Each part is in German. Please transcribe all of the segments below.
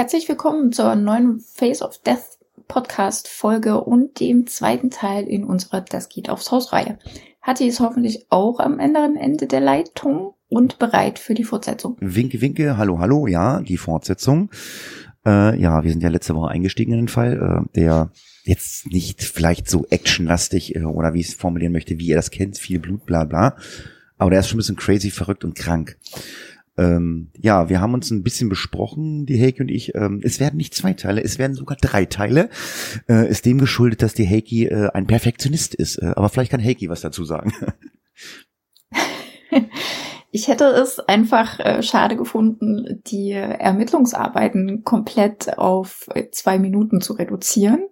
Herzlich willkommen zur neuen Face of Death Podcast Folge und dem zweiten Teil in unserer Das geht aufs Haus Reihe. Hattie ist hoffentlich auch am anderen Ende der Leitung und bereit für die Fortsetzung. Winke, winke, hallo, hallo, ja, die Fortsetzung. Äh, ja, wir sind ja letzte Woche eingestiegen in den Fall, äh, der jetzt nicht vielleicht so actionlastig äh, oder wie ich es formulieren möchte, wie ihr das kennt, viel Blut, bla bla. Aber der ist schon ein bisschen crazy, verrückt und krank. Ähm, ja, wir haben uns ein bisschen besprochen, die Heike und ich. Ähm, es werden nicht zwei Teile, es werden sogar drei Teile. Äh, ist dem geschuldet, dass die Heike äh, ein Perfektionist ist. Äh, aber vielleicht kann Heike was dazu sagen. Ich hätte es einfach äh, schade gefunden, die Ermittlungsarbeiten komplett auf zwei Minuten zu reduzieren.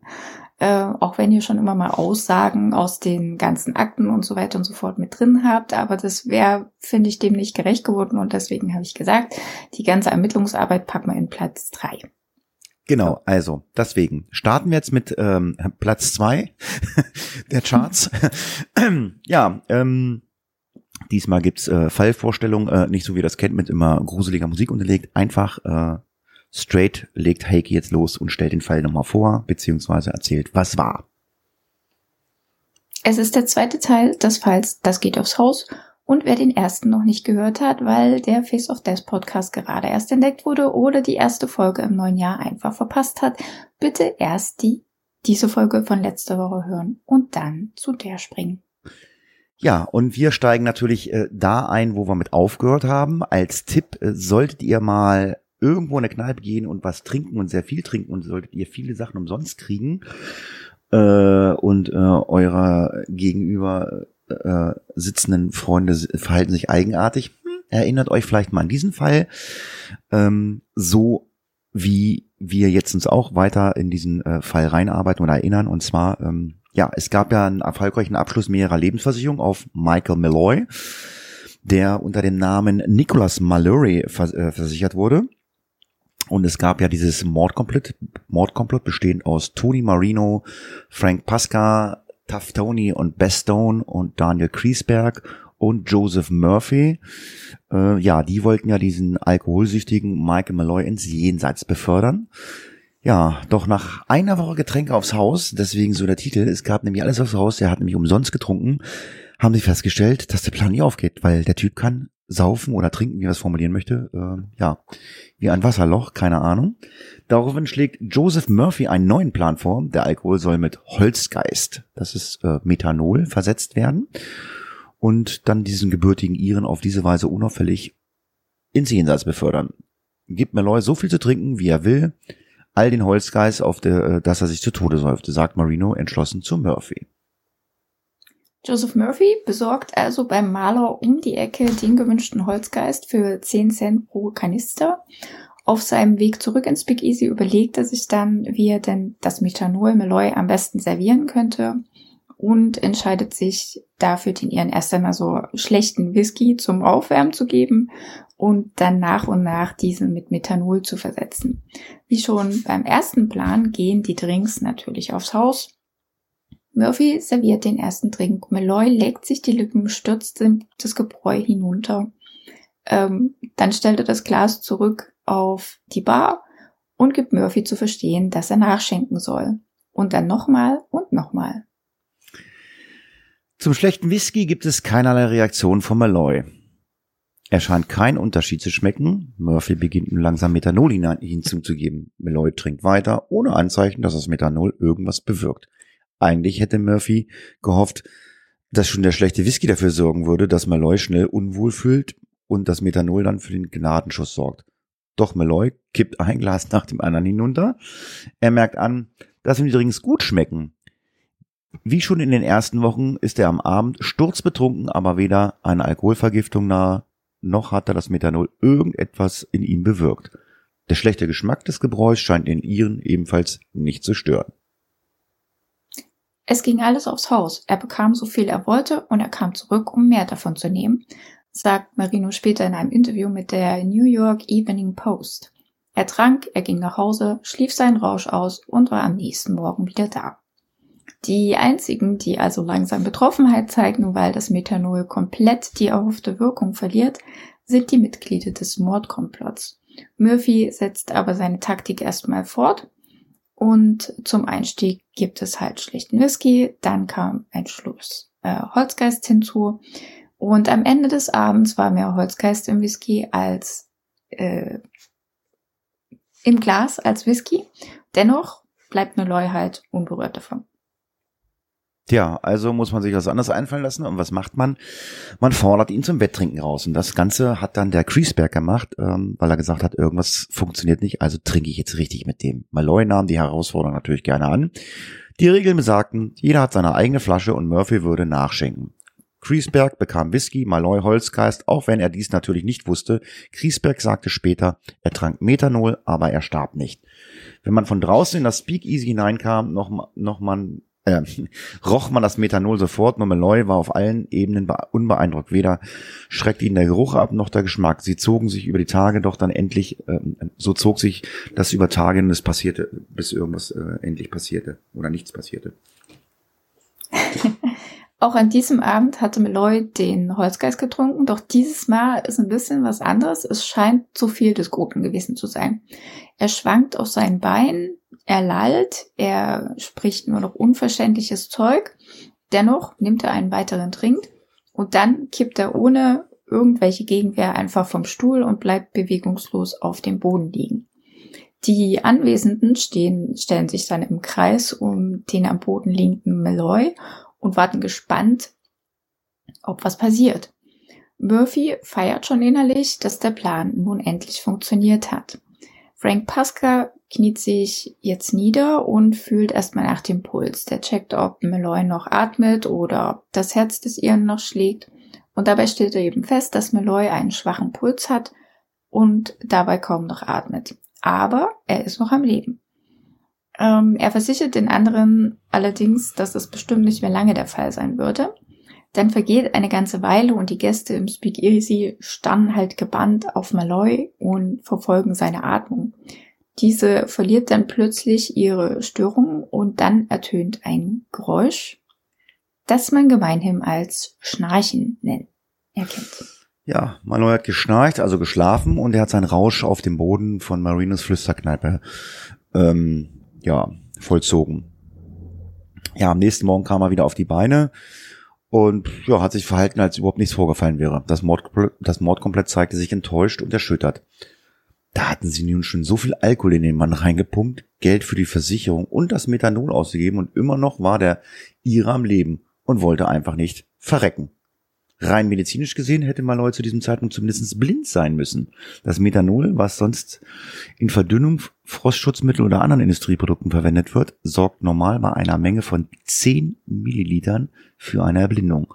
Äh, auch wenn ihr schon immer mal Aussagen aus den ganzen Akten und so weiter und so fort mit drin habt. Aber das wäre, finde ich, dem nicht gerecht geworden. Und deswegen habe ich gesagt, die ganze Ermittlungsarbeit packen wir in Platz drei. Genau, also deswegen starten wir jetzt mit ähm, Platz zwei der Charts. ja, ähm, diesmal gibt's äh, Fallvorstellungen, äh, nicht so wie ihr das kennt, mit immer gruseliger Musik unterlegt. Einfach äh, straight legt Heike jetzt los und stellt den Fall nochmal vor, beziehungsweise erzählt, was war. Es ist der zweite Teil des Falls Das geht aufs Haus. Und wer den ersten noch nicht gehört hat, weil der Face of Death Podcast gerade erst entdeckt wurde oder die erste Folge im neuen Jahr einfach verpasst hat, bitte erst die, diese Folge von letzter Woche hören und dann zu der springen. Ja, und wir steigen natürlich äh, da ein, wo wir mit aufgehört haben. Als Tipp äh, solltet ihr mal irgendwo in eine Kneipe gehen und was trinken und sehr viel trinken und solltet ihr viele Sachen umsonst kriegen äh, und äh, eurer gegenüber äh, sitzenden Freunde verhalten sich eigenartig, hm, erinnert euch vielleicht mal an diesen Fall, ähm, so wie wir jetzt uns auch weiter in diesen äh, Fall reinarbeiten oder erinnern und zwar ähm, ja, es gab ja einen erfolgreichen Abschluss mehrerer Lebensversicherungen auf Michael Malloy, der unter dem Namen Nicholas Mallory vers äh, versichert wurde. Und es gab ja dieses Mordkomplott, Mordkomplott bestehend aus Tony Marino, Frank Pasca, Tough Tony und Bestone und Daniel Kriesberg und Joseph Murphy. Äh, ja, die wollten ja diesen alkoholsüchtigen Michael Malloy ins Jenseits befördern. Ja, doch nach einer Woche Getränke aufs Haus, deswegen so der Titel, es gab nämlich alles aufs Haus, er hat nämlich umsonst getrunken, haben sie festgestellt, dass der Plan nicht aufgeht, weil der Typ kann saufen oder trinken, wie er es formulieren möchte, äh, ja, wie ein Wasserloch, keine Ahnung. Daraufhin schlägt Joseph Murphy einen neuen Plan vor. Der Alkohol soll mit Holzgeist, das ist äh, Methanol, versetzt werden und dann diesen gebürtigen Iren auf diese Weise unauffällig ins Jenseits befördern. Gibt Malloy so viel zu trinken, wie er will, all den Holzgeist, auf der, äh, dass er sich zu Tode säufte, sagt Marino entschlossen zu Murphy. Joseph Murphy besorgt also beim Maler um die Ecke den gewünschten Holzgeist für 10 Cent pro Kanister. Auf seinem Weg zurück ins Big Easy überlegt er sich dann, wie er denn das Methanol Meloy am besten servieren könnte und entscheidet sich dafür, den ihren erst einmal so schlechten Whisky zum Aufwärmen zu geben und dann nach und nach diesen mit Methanol zu versetzen. Wie schon beim ersten Plan gehen die Drinks natürlich aufs Haus Murphy serviert den ersten Drink. Malloy legt sich die Lippen, stürzt das Gebräu hinunter. Ähm, dann stellt er das Glas zurück auf die Bar und gibt Murphy zu verstehen, dass er nachschenken soll. Und dann nochmal und nochmal. Zum schlechten Whisky gibt es keinerlei Reaktion von Malloy. Er scheint keinen Unterschied zu schmecken. Murphy beginnt nun langsam Methanol hinzuzugeben. Malloy trinkt weiter, ohne Anzeichen, dass das Methanol irgendwas bewirkt. Eigentlich hätte Murphy gehofft, dass schon der schlechte Whisky dafür sorgen würde, dass Malloy schnell unwohl fühlt und das Methanol dann für den Gnadenschuss sorgt. Doch Malloy kippt ein Glas nach dem anderen hinunter. Er merkt an, dass ihm die Drinks gut schmecken. Wie schon in den ersten Wochen ist er am Abend sturzbetrunken, aber weder eine Alkoholvergiftung nahe, noch hat er das Methanol irgendetwas in ihm bewirkt. Der schlechte Geschmack des Gebräus scheint den ihren ebenfalls nicht zu stören. Es ging alles aufs Haus. Er bekam so viel er wollte und er kam zurück, um mehr davon zu nehmen, sagt Marino später in einem Interview mit der New York Evening Post. Er trank, er ging nach Hause, schlief seinen Rausch aus und war am nächsten Morgen wieder da. Die einzigen, die also langsam Betroffenheit zeigen, weil das Methanol komplett die erhoffte Wirkung verliert, sind die Mitglieder des Mordkomplotts. Murphy setzt aber seine Taktik erstmal fort und zum Einstieg gibt es halt schlichten Whisky, dann kam ein Schluss äh, Holzgeist hinzu und am Ende des Abends war mehr Holzgeist im Whisky als äh, im Glas als Whisky. Dennoch bleibt Malloy halt unberührt davon. Tja, also muss man sich was anderes einfallen lassen. Und was macht man? Man fordert ihn zum Wetttrinken raus. Und das Ganze hat dann der Creasberg gemacht, ähm, weil er gesagt hat, irgendwas funktioniert nicht, also trinke ich jetzt richtig mit dem. Malloy nahm die Herausforderung natürlich gerne an. Die Regeln besagten, jeder hat seine eigene Flasche und Murphy würde nachschenken. Kriesberg bekam Whisky, Malloy Holzgeist, auch wenn er dies natürlich nicht wusste. Kriesberg sagte später, er trank Methanol, aber er starb nicht. Wenn man von draußen in das Speakeasy hineinkam, noch, noch man äh, roch man das Methanol sofort. Malloy war auf allen Ebenen unbeeindruckt. Weder schreckte ihn der Geruch ab, noch der Geschmack. Sie zogen sich über die Tage, doch dann endlich, äh, so zog sich das über Tage und es passierte, bis irgendwas äh, endlich passierte oder nichts passierte. Auch an diesem Abend hatte Malloy den Holzgeist getrunken, doch dieses Mal ist ein bisschen was anderes. Es scheint zu viel des Guten gewesen zu sein. Er schwankt auf seinen Beinen, er lallt, er spricht nur noch unverständliches Zeug. Dennoch nimmt er einen weiteren Trink und dann kippt er ohne irgendwelche Gegenwehr einfach vom Stuhl und bleibt bewegungslos auf dem Boden liegen. Die Anwesenden stehen, stellen sich dann im Kreis um den am Boden liegenden Malloy und warten gespannt, ob was passiert. Murphy feiert schon innerlich, dass der Plan nun endlich funktioniert hat. Frank Pasca kniet sich jetzt nieder und fühlt erstmal nach dem Puls. Der checkt, ob Malloy noch atmet oder ob das Herz des Iren noch schlägt. Und dabei stellt er eben fest, dass Malloy einen schwachen Puls hat und dabei kaum noch atmet. Aber er ist noch am Leben. Ähm, er versichert den anderen allerdings, dass es bestimmt nicht mehr lange der Fall sein würde. Dann vergeht eine ganze Weile und die Gäste im Speakeasy starren halt gebannt auf Malloy und verfolgen seine Atmung. Diese verliert dann plötzlich ihre Störung und dann ertönt ein Geräusch, das man gemeinhin als Schnarchen nennt, erkennt. Ja, Malloy hat geschnarcht, also geschlafen und er hat seinen Rausch auf dem Boden von Marinos Flüsterkneipe ähm, ja, vollzogen. Ja, am nächsten Morgen kam er wieder auf die Beine und ja, hat sich verhalten, als überhaupt nichts vorgefallen wäre. Das, Mord, das Mordkomplett zeigte sich enttäuscht und erschüttert. Da hatten sie nun schon so viel Alkohol in den Mann reingepumpt, Geld für die Versicherung und das Methanol ausgegeben und immer noch war der ihre am Leben und wollte einfach nicht verrecken. Rein medizinisch gesehen hätte Malloy zu diesem Zeitpunkt zumindest blind sein müssen. Das Methanol, was sonst in Verdünnung, Frostschutzmittel oder anderen Industrieprodukten verwendet wird, sorgt normal bei einer Menge von 10 Millilitern für eine Erblindung.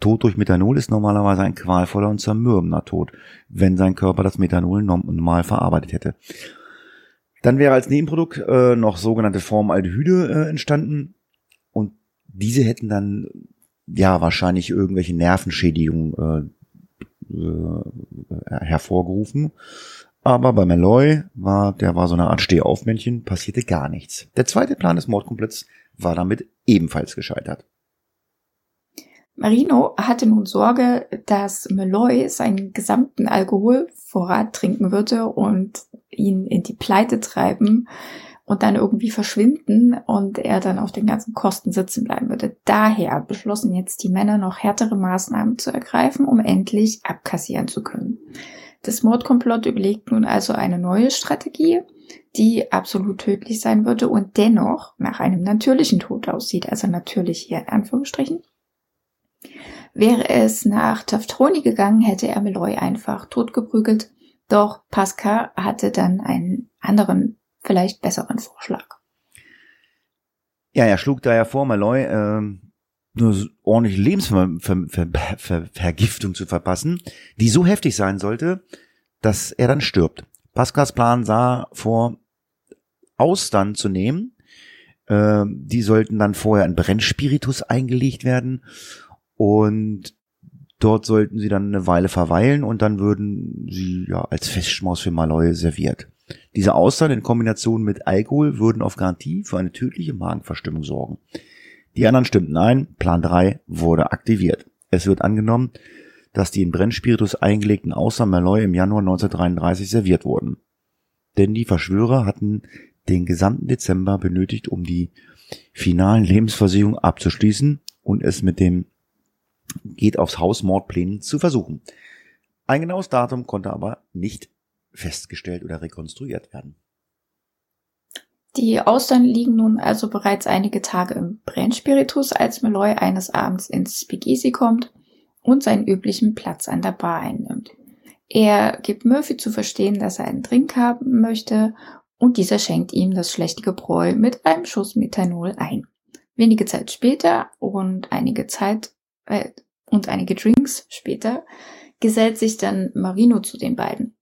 Tod durch Methanol ist normalerweise ein qualvoller und zermürbender Tod, wenn sein Körper das Methanol normal verarbeitet hätte. Dann wäre als Nebenprodukt äh, noch sogenannte Formaldehyde äh, entstanden und diese hätten dann ja wahrscheinlich irgendwelche Nervenschädigungen äh, äh, hervorgerufen. Aber bei Malloy war, der war so eine Art Stehaufmännchen, passierte gar nichts. Der zweite Plan des Mordkomplotts war damit ebenfalls gescheitert. Marino hatte nun Sorge, dass Malloy seinen gesamten Alkoholvorrat trinken würde und ihn in die Pleite treiben und dann irgendwie verschwinden und er dann auf den ganzen Kosten sitzen bleiben würde. Daher beschlossen jetzt die Männer noch härtere Maßnahmen zu ergreifen, um endlich abkassieren zu können. Das Mordkomplott überlegt nun also eine neue Strategie, die absolut tödlich sein würde und dennoch nach einem natürlichen Tod aussieht, also natürlich hier in Anführungsstrichen. Wäre es nach Taftroni gegangen, hätte er Meloy einfach totgeprügelt, doch Pascal hatte dann einen anderen vielleicht besseren Vorschlag. Ja, er schlug daher vor, Malloy äh, nur ordentlich Lebensvergiftung zu verpassen, die so heftig sein sollte, dass er dann stirbt. Pascals Plan sah vor, Austern zu nehmen. Äh, die sollten dann vorher in Brennspiritus eingelegt werden und dort sollten sie dann eine Weile verweilen und dann würden sie ja als Festschmaus für Malloy serviert. Diese Austern in Kombination mit Alkohol würden auf Garantie für eine tödliche Magenverstimmung sorgen. Die anderen stimmten ein, Plan 3 wurde aktiviert. Es wird angenommen, dass die in Brennspiritus eingelegten Austern Malloy im Januar 1933 serviert wurden. Denn die Verschwörer hatten den gesamten Dezember benötigt, um die finalen Lebensversicherungen abzuschließen und es mit dem Geht aufs Haus Mordplänen zu versuchen. Ein genaues Datum konnte aber nicht festgestellt oder rekonstruiert werden. Die Austern liegen nun also bereits einige Tage im Brennspiritus, als Malloy eines Abends ins Speakeasy kommt und seinen üblichen Platz an der Bar einnimmt. Er gibt Murphy zu verstehen, dass er einen Drink haben möchte und dieser schenkt ihm das schlechte Gebräu mit einem Schuss Methanol ein. Wenige Zeit später und einige Zeit äh, und einige Drinks später gesellt sich dann Marino zu den beiden.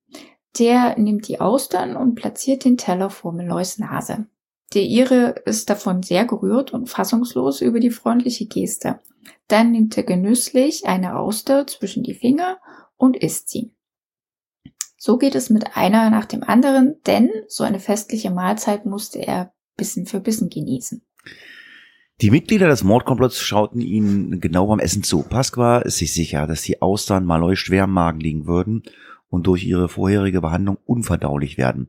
Der nimmt die Austern und platziert den Teller vor Meloys Nase. Der Ire ist davon sehr gerührt und fassungslos über die freundliche Geste. Dann nimmt er genüsslich eine Auster zwischen die Finger und isst sie. So geht es mit einer nach dem anderen, denn so eine festliche Mahlzeit musste er Bissen für Bissen genießen. Die Mitglieder des Mordkomplotts schauten ihnen genau beim Essen zu. Pasqua ist sich sicher, dass die Austern Malloy schwer im Magen liegen würden und durch ihre vorherige Behandlung unverdaulich werden.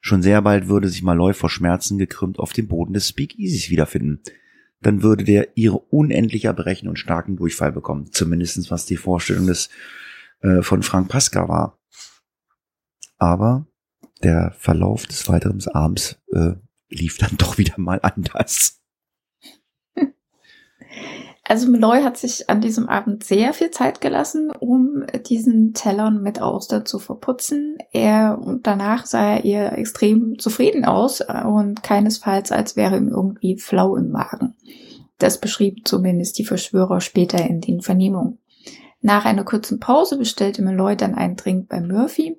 Schon sehr bald würde sich Malloy vor Schmerzen gekrümmt auf dem Boden des Speakeasies wiederfinden. Dann würde der ihre unendlich erbrechen und starken Durchfall bekommen. Zumindestens was die Vorstellung des äh, von Frank Pasca war. Aber der Verlauf des weiteren Abends äh, lief dann doch wieder mal anders. Also Meloy hat sich an diesem Abend sehr viel Zeit gelassen, um diesen Tellern mit Auster zu verputzen. Er und danach sah er ihr extrem zufrieden aus und keinesfalls als wäre ihm irgendwie flau im Magen. Das beschrieb zumindest die Verschwörer später in den Vernehmungen. Nach einer kurzen Pause bestellte Meloy dann einen Drink bei Murphy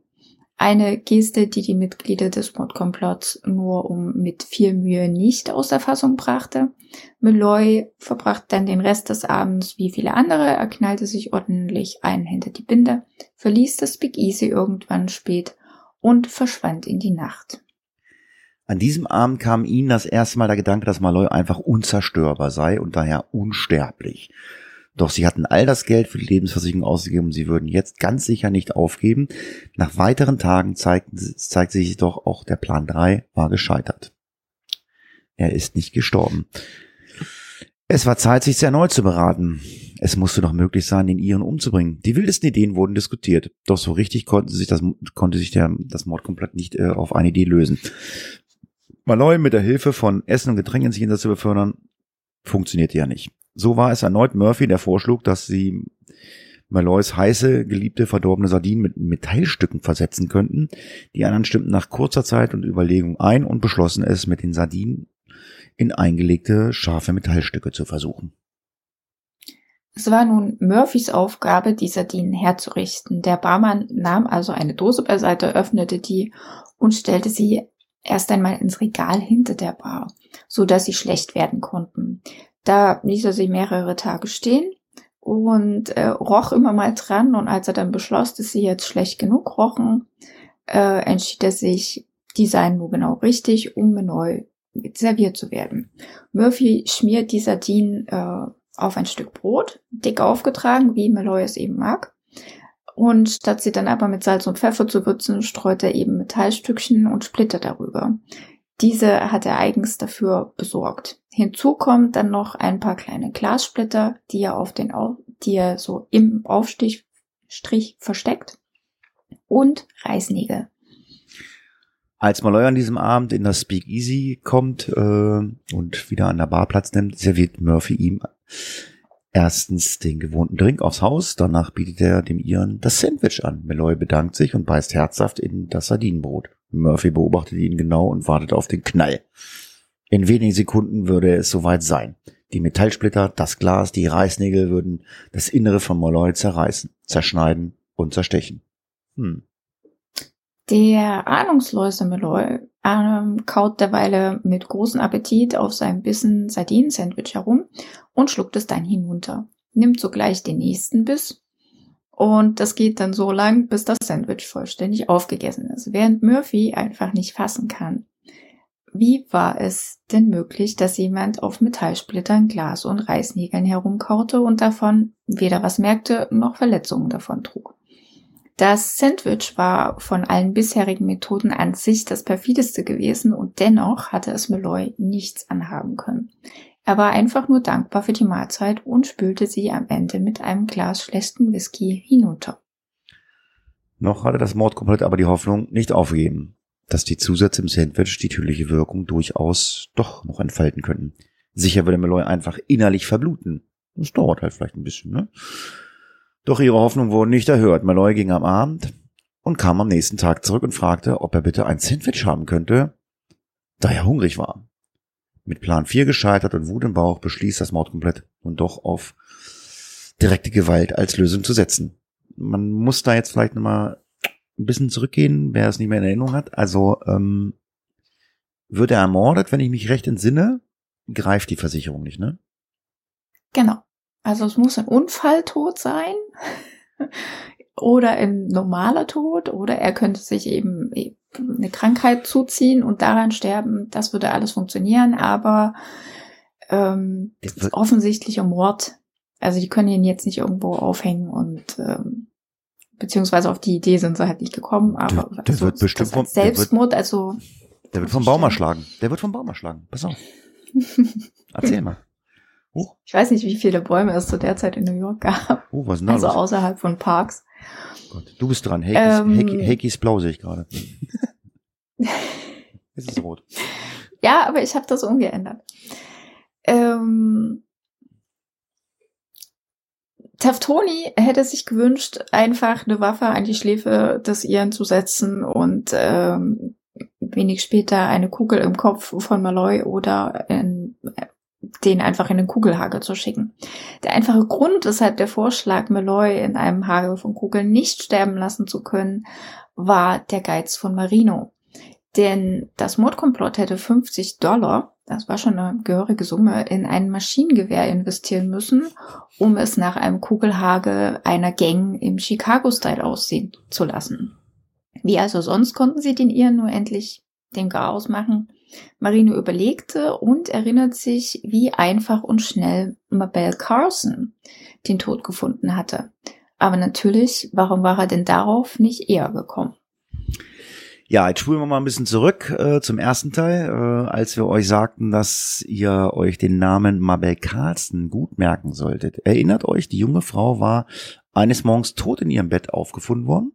eine Geste, die die Mitglieder des Mordkomplotts nur um mit viel Mühe nicht aus der Fassung brachte. Meloy verbrachte dann den Rest des Abends wie viele andere, er knallte sich ordentlich ein hinter die Binde, verließ das Big Easy irgendwann spät und verschwand in die Nacht. An diesem Abend kam ihnen das erste Mal der Gedanke, dass Malloy einfach unzerstörbar sei und daher unsterblich. Doch sie hatten all das Geld für die Lebensversicherung ausgegeben und sie würden jetzt ganz sicher nicht aufgeben. Nach weiteren Tagen zeigten, zeigte sich doch auch der Plan 3 war gescheitert. Er ist nicht gestorben. Es war Zeit, sich erneut zu beraten. Es musste doch möglich sein, den ihren umzubringen. Die wildesten Ideen wurden diskutiert. Doch so richtig konnte sich das, konnte sich der, das Mordkomplett nicht äh, auf eine Idee lösen. Malloy mit der Hilfe von Essen und Getränken ins Jenseits zu befördern, funktionierte ja nicht. So war es erneut Murphy, der vorschlug, dass sie Malloys heiße, geliebte, verdorbene Sardinen mit Metallstücken versetzen könnten. Die anderen stimmten nach kurzer Zeit und Überlegung ein und beschlossen es mit den Sardinen in eingelegte scharfe Metallstücke zu versuchen. Es war nun Murphys Aufgabe, die Sardinen herzurichten. Der Barmann nahm also eine Dose beiseite, öffnete die und stellte sie erst einmal ins Regal hinter der Bar, so dass sie schlecht werden konnten. Da ließ er sie mehrere Tage stehen und äh, roch immer mal dran. Und als er dann beschloss, dass sie jetzt schlecht genug rochen, äh, entschied er sich, die seien nur genau richtig, um neu serviert zu werden. Murphy schmiert die Sardinen äh, auf ein Stück Brot, dick aufgetragen, wie Malloy es eben mag. Und statt sie dann aber mit Salz und Pfeffer zu würzen, streut er eben Metallstückchen und Splitter darüber. Diese hat er eigens dafür besorgt. Hinzu kommt dann noch ein paar kleine Glassplitter, die er auf den, die er so im Aufstich Strich versteckt und Reißnägel. Als Malloy an diesem Abend in das Speakeasy kommt äh, und wieder an der Bar Platz nimmt, serviert Murphy ihm erstens den gewohnten Drink aufs Haus, danach bietet er dem Iren das Sandwich an. Malloy bedankt sich und beißt herzhaft in das Sardinenbrot. Murphy beobachtet ihn genau und wartet auf den Knall. In wenigen Sekunden würde es soweit sein. Die Metallsplitter, das Glas, die Reißnägel würden das Innere von Molloy zerreißen, zerschneiden und zerstechen. Hm. Der ahnungslose Malloy ähm, kaut derweile mit großem Appetit auf seinem Bissen Sardinen-Sandwich herum und schluckt es dann hinunter. Nimmt sogleich den nächsten Biss und das geht dann so lang, bis das Sandwich vollständig aufgegessen ist, während Murphy einfach nicht fassen kann. Wie war es denn möglich, dass jemand auf Metallsplittern, Glas und Reißnägeln herumkaute und davon weder was merkte noch Verletzungen davon trug? Das Sandwich war von allen bisherigen Methoden an sich das perfideste gewesen und dennoch hatte es Malloy nichts anhaben können. Er war einfach nur dankbar für die Mahlzeit und spülte sie am Ende mit einem Glas schlechten Whisky hinunter. Noch hatte das Mordkomplett aber die Hoffnung nicht aufgegeben, dass die Zusätze im Sandwich die tödliche Wirkung durchaus doch noch entfalten könnten. Sicher würde Malloy einfach innerlich verbluten. Das dauert halt vielleicht ein bisschen, ne? Doch ihre Hoffnung wurde nicht erhört. Malloy ging am Abend und kam am nächsten Tag zurück und fragte, ob er bitte ein Sandwich haben könnte, da er hungrig war. Mit Plan 4 gescheitert und Wut im Bauch beschließt das Mordkomplett nun doch auf direkte Gewalt als Lösung zu setzen. Man muss da jetzt vielleicht nochmal ein bisschen zurückgehen, wer es nicht mehr in Erinnerung hat. Also ähm, wird er ermordet, wenn ich mich recht entsinne, greift die Versicherung nicht, ne? Genau. Also es muss ein Unfalltod sein oder ein normaler Tod oder er könnte sich eben eine Krankheit zuziehen und daran sterben. Das würde alles funktionieren, aber ähm, offensichtlicher Mord. Also die können ihn jetzt nicht irgendwo aufhängen und ähm, beziehungsweise auf die Idee sind sie halt nicht gekommen, aber der, der also, wird bestimmt vom Selbstmord, also der wird vom Baum erschlagen. Der wird vom Baum erschlagen. Pass auf. Erzähl mal. Oh. Ich weiß nicht, wie viele Bäume es zu der Zeit in New York gab. Oh, was ist Also los? außerhalb von Parks. Gott, du bist dran. Hakis, Ähm. Haki, Hakis blau sehe ich gerade. Es ist rot. Ja, aber ich habe das umgeändert. Ähm, Taftoni hätte sich gewünscht, einfach eine Waffe an die Schläfe des Iren zu setzen und ähm, wenig später eine Kugel im Kopf von Malloy oder in, den einfach in den Kugelhagel zu schicken. Der einfache Grund, weshalb der Vorschlag, Malloy in einem Hagel von Kugeln nicht sterben lassen zu können, war der Geiz von Marino. Denn das Mordkomplott hätte 50 Dollar, das war schon eine gehörige Summe, in ein Maschinengewehr investieren müssen, um es nach einem Kugelhagel einer Gang im Chicago-Style aussehen zu lassen. Wie also sonst konnten sie den Iren nur endlich den Chaos machen. Marino überlegte und erinnert sich, wie einfach und schnell Mabel Carson den Tod gefunden hatte. Aber natürlich, warum war er denn darauf nicht eher gekommen? Ja, jetzt spulen wir mal ein bisschen zurück äh, zum ersten Teil, äh, als wir euch sagten, dass ihr euch den Namen Mabel Carlson gut merken solltet. Erinnert euch, die junge Frau war eines Morgens tot in ihrem Bett aufgefunden worden.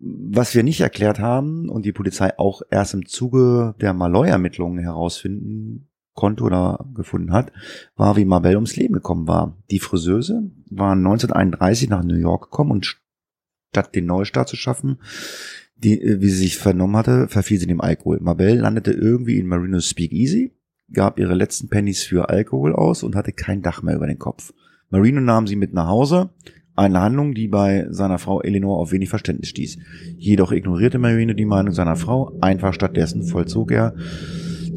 Was wir nicht erklärt haben und die Polizei auch erst im Zuge der Malloy-Ermittlungen herausfinden konnte oder gefunden hat, war, wie Mabel ums Leben gekommen war. Die Friseuse war 1931 nach New York gekommen und statt den Neustart zu schaffen, die, äh, wie sie sich vernommen hatte, verfiel sie dem Alkohol. Mabel landete irgendwie in Marinos Speakeasy, gab ihre letzten Pennies für Alkohol aus und hatte kein Dach mehr über den Kopf. Marino nahm sie mit nach Hause, eine Handlung, die bei seiner Frau Eleanor auf wenig Verständnis stieß. Jedoch ignorierte Marino die Meinung seiner Frau, einfach stattdessen vollzog er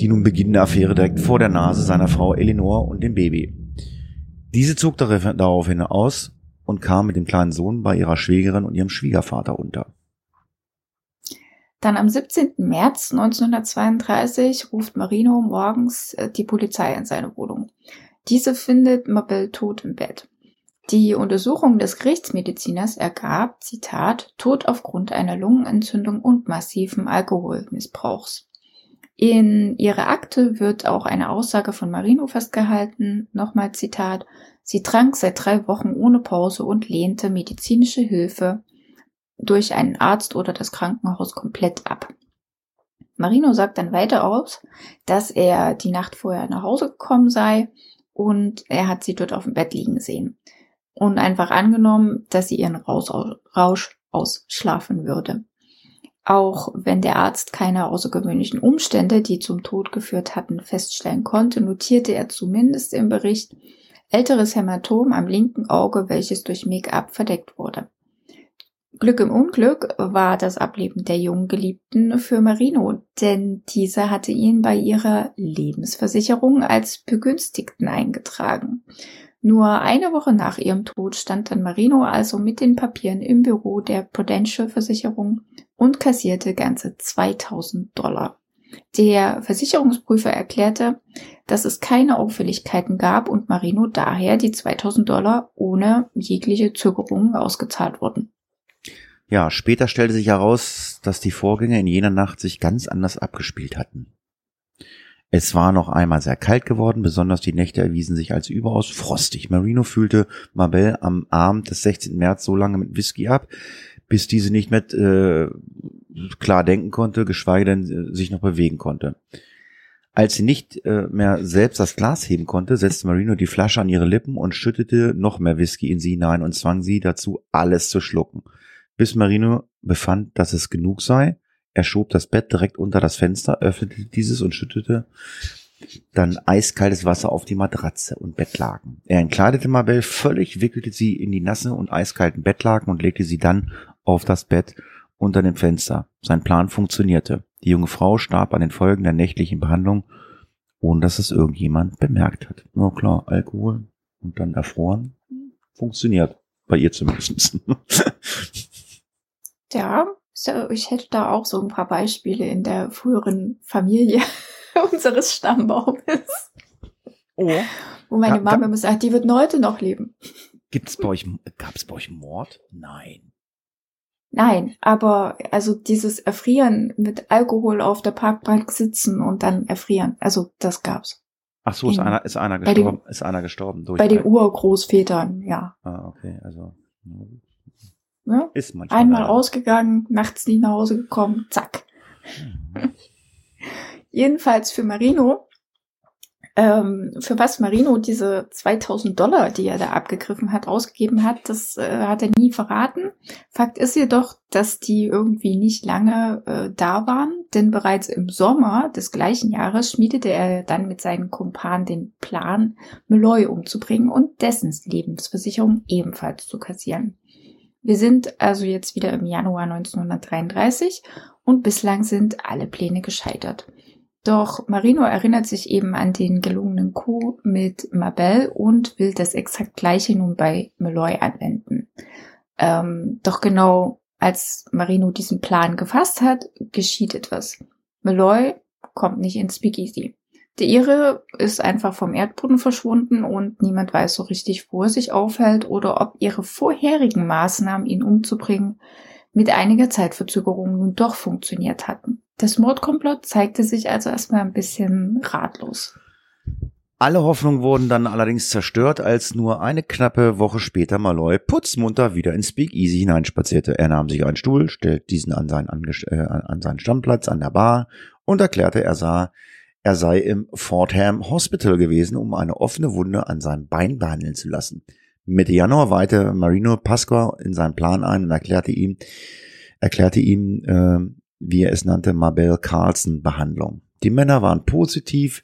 die nun beginnende Affäre direkt vor der Nase seiner Frau Eleanor und dem Baby. Diese zog daraufhin aus und kam mit dem kleinen Sohn bei ihrer Schwägerin und ihrem Schwiegervater unter. Dann am 17. März 1932 ruft Marino morgens äh, die Polizei in seine Wohnung. Diese findet Mabel tot im Bett. Die Untersuchung des Gerichtsmediziners ergab, Zitat, Tod aufgrund einer Lungenentzündung und massiven Alkoholmissbrauchs. In ihrer Akte wird auch eine Aussage von Marino festgehalten, nochmal Zitat, sie trank seit drei Wochen ohne Pause und lehnte medizinische Hilfe durch einen Arzt oder das Krankenhaus komplett ab. Marino sagt dann weiter aus, dass er die Nacht vorher nach Hause gekommen sei und er hat sie dort auf dem Bett liegen sehen und einfach angenommen, dass sie ihren Rausch ausschlafen würde. Auch wenn der Arzt keine außergewöhnlichen Umstände, die zum Tod geführt hatten, feststellen konnte, notierte er zumindest im Bericht älteres Hämatom am linken Auge, welches durch Make-up verdeckt wurde. Glück im Unglück war das Ableben der jungen Geliebten für Marino, denn diese hatte ihn bei ihrer Lebensversicherung als Begünstigten eingetragen. Nur eine Woche nach ihrem Tod stand dann Marino also mit den Papieren im Büro der Prudential Versicherung und kassierte ganze 2000 Dollar. Der Versicherungsprüfer erklärte, dass es keine Auffälligkeiten gab und Marino daher die 2000 Dollar ohne jegliche Zögerungen ausgezahlt wurden. Ja, später stellte sich heraus, dass die Vorgänge in jener Nacht sich ganz anders abgespielt hatten. Es war noch einmal sehr kalt geworden, besonders die Nächte erwiesen sich als überaus frostig. Marino fühlte Mabel am Abend des 16. März so lange mit Whisky ab, bis diese nicht mehr äh, klar denken konnte, geschweige denn äh, sich noch bewegen konnte. Als sie nicht äh, mehr selbst das Glas heben konnte, setzte Marino die Flasche an ihre Lippen und schüttete noch mehr Whisky in sie hinein und zwang sie dazu, alles zu schlucken. Bis Marino befand, dass es genug sei, er schob das Bett direkt unter das Fenster, öffnete dieses und schüttete dann eiskaltes Wasser auf die Matratze und Bettlaken. Er entkleidete Mabel völlig, wickelte sie in die nasse und eiskalten Bettlaken und legte sie dann auf das Bett unter dem Fenster. Sein Plan funktionierte. Die junge Frau starb an den Folgen der nächtlichen Behandlung, ohne dass es irgendjemand bemerkt hat. Na klar, Alkohol und dann erfroren. Funktioniert. Bei ihr zumindest. ja, ich hätte da auch so ein paar Beispiele in der früheren Familie unseres Stammbaumes. Oh. Wo meine da, Mama immer sagt, die wird heute noch leben. Gibt's bei euch, gab's bei euch Mord? Nein. Nein, aber also dieses Erfrieren mit Alkohol auf der Parkbank sitzen und dann erfrieren, also das gab's. Ach so, ist In, einer, ist einer gestorben, den, ist einer gestorben durch. Bei den Urgroßvätern, ja. Ah, okay, also. Ja? Ist manchmal. Einmal ausgegangen, nachts nicht nach Hause gekommen, zack. Mhm. Jedenfalls für Marino ähm, für was Marino diese 2000 Dollar, die er da abgegriffen hat, ausgegeben hat, das äh, hat er nie verraten. Fakt ist jedoch, dass die irgendwie nicht lange äh, da waren, denn bereits im Sommer des gleichen Jahres schmiedete er dann mit seinen Kumpanen den Plan, Meloy umzubringen und dessen Lebensversicherung ebenfalls zu kassieren. Wir sind also jetzt wieder im Januar 1933 und bislang sind alle Pläne gescheitert. Doch Marino erinnert sich eben an den gelungenen Coup mit Mabel und will das exakt gleiche nun bei Meloy anwenden. Ähm, doch genau als Marino diesen Plan gefasst hat, geschieht etwas. Meloy kommt nicht ins Speakeasy. Der Ihre ist einfach vom Erdboden verschwunden und niemand weiß so richtig, wo er sich aufhält oder ob ihre vorherigen Maßnahmen, ihn umzubringen, mit einiger Zeitverzögerung nun doch funktioniert hatten. Das Mordkomplott zeigte sich also erstmal ein bisschen ratlos. Alle Hoffnungen wurden dann allerdings zerstört, als nur eine knappe Woche später Malloy putzmunter wieder ins Speakeasy hineinspazierte. Er nahm sich einen Stuhl, stellte diesen an seinen, äh, an seinen Stammplatz an der Bar und erklärte, er sah, er sei im Fordham Hospital gewesen, um eine offene Wunde an seinem Bein behandeln zu lassen. Mitte Januar weihte Marino Pasqua in seinen Plan ein und erklärte ihm, erklärte ihm, äh, wie er es nannte, Mabel Carlson Behandlung. Die Männer waren positiv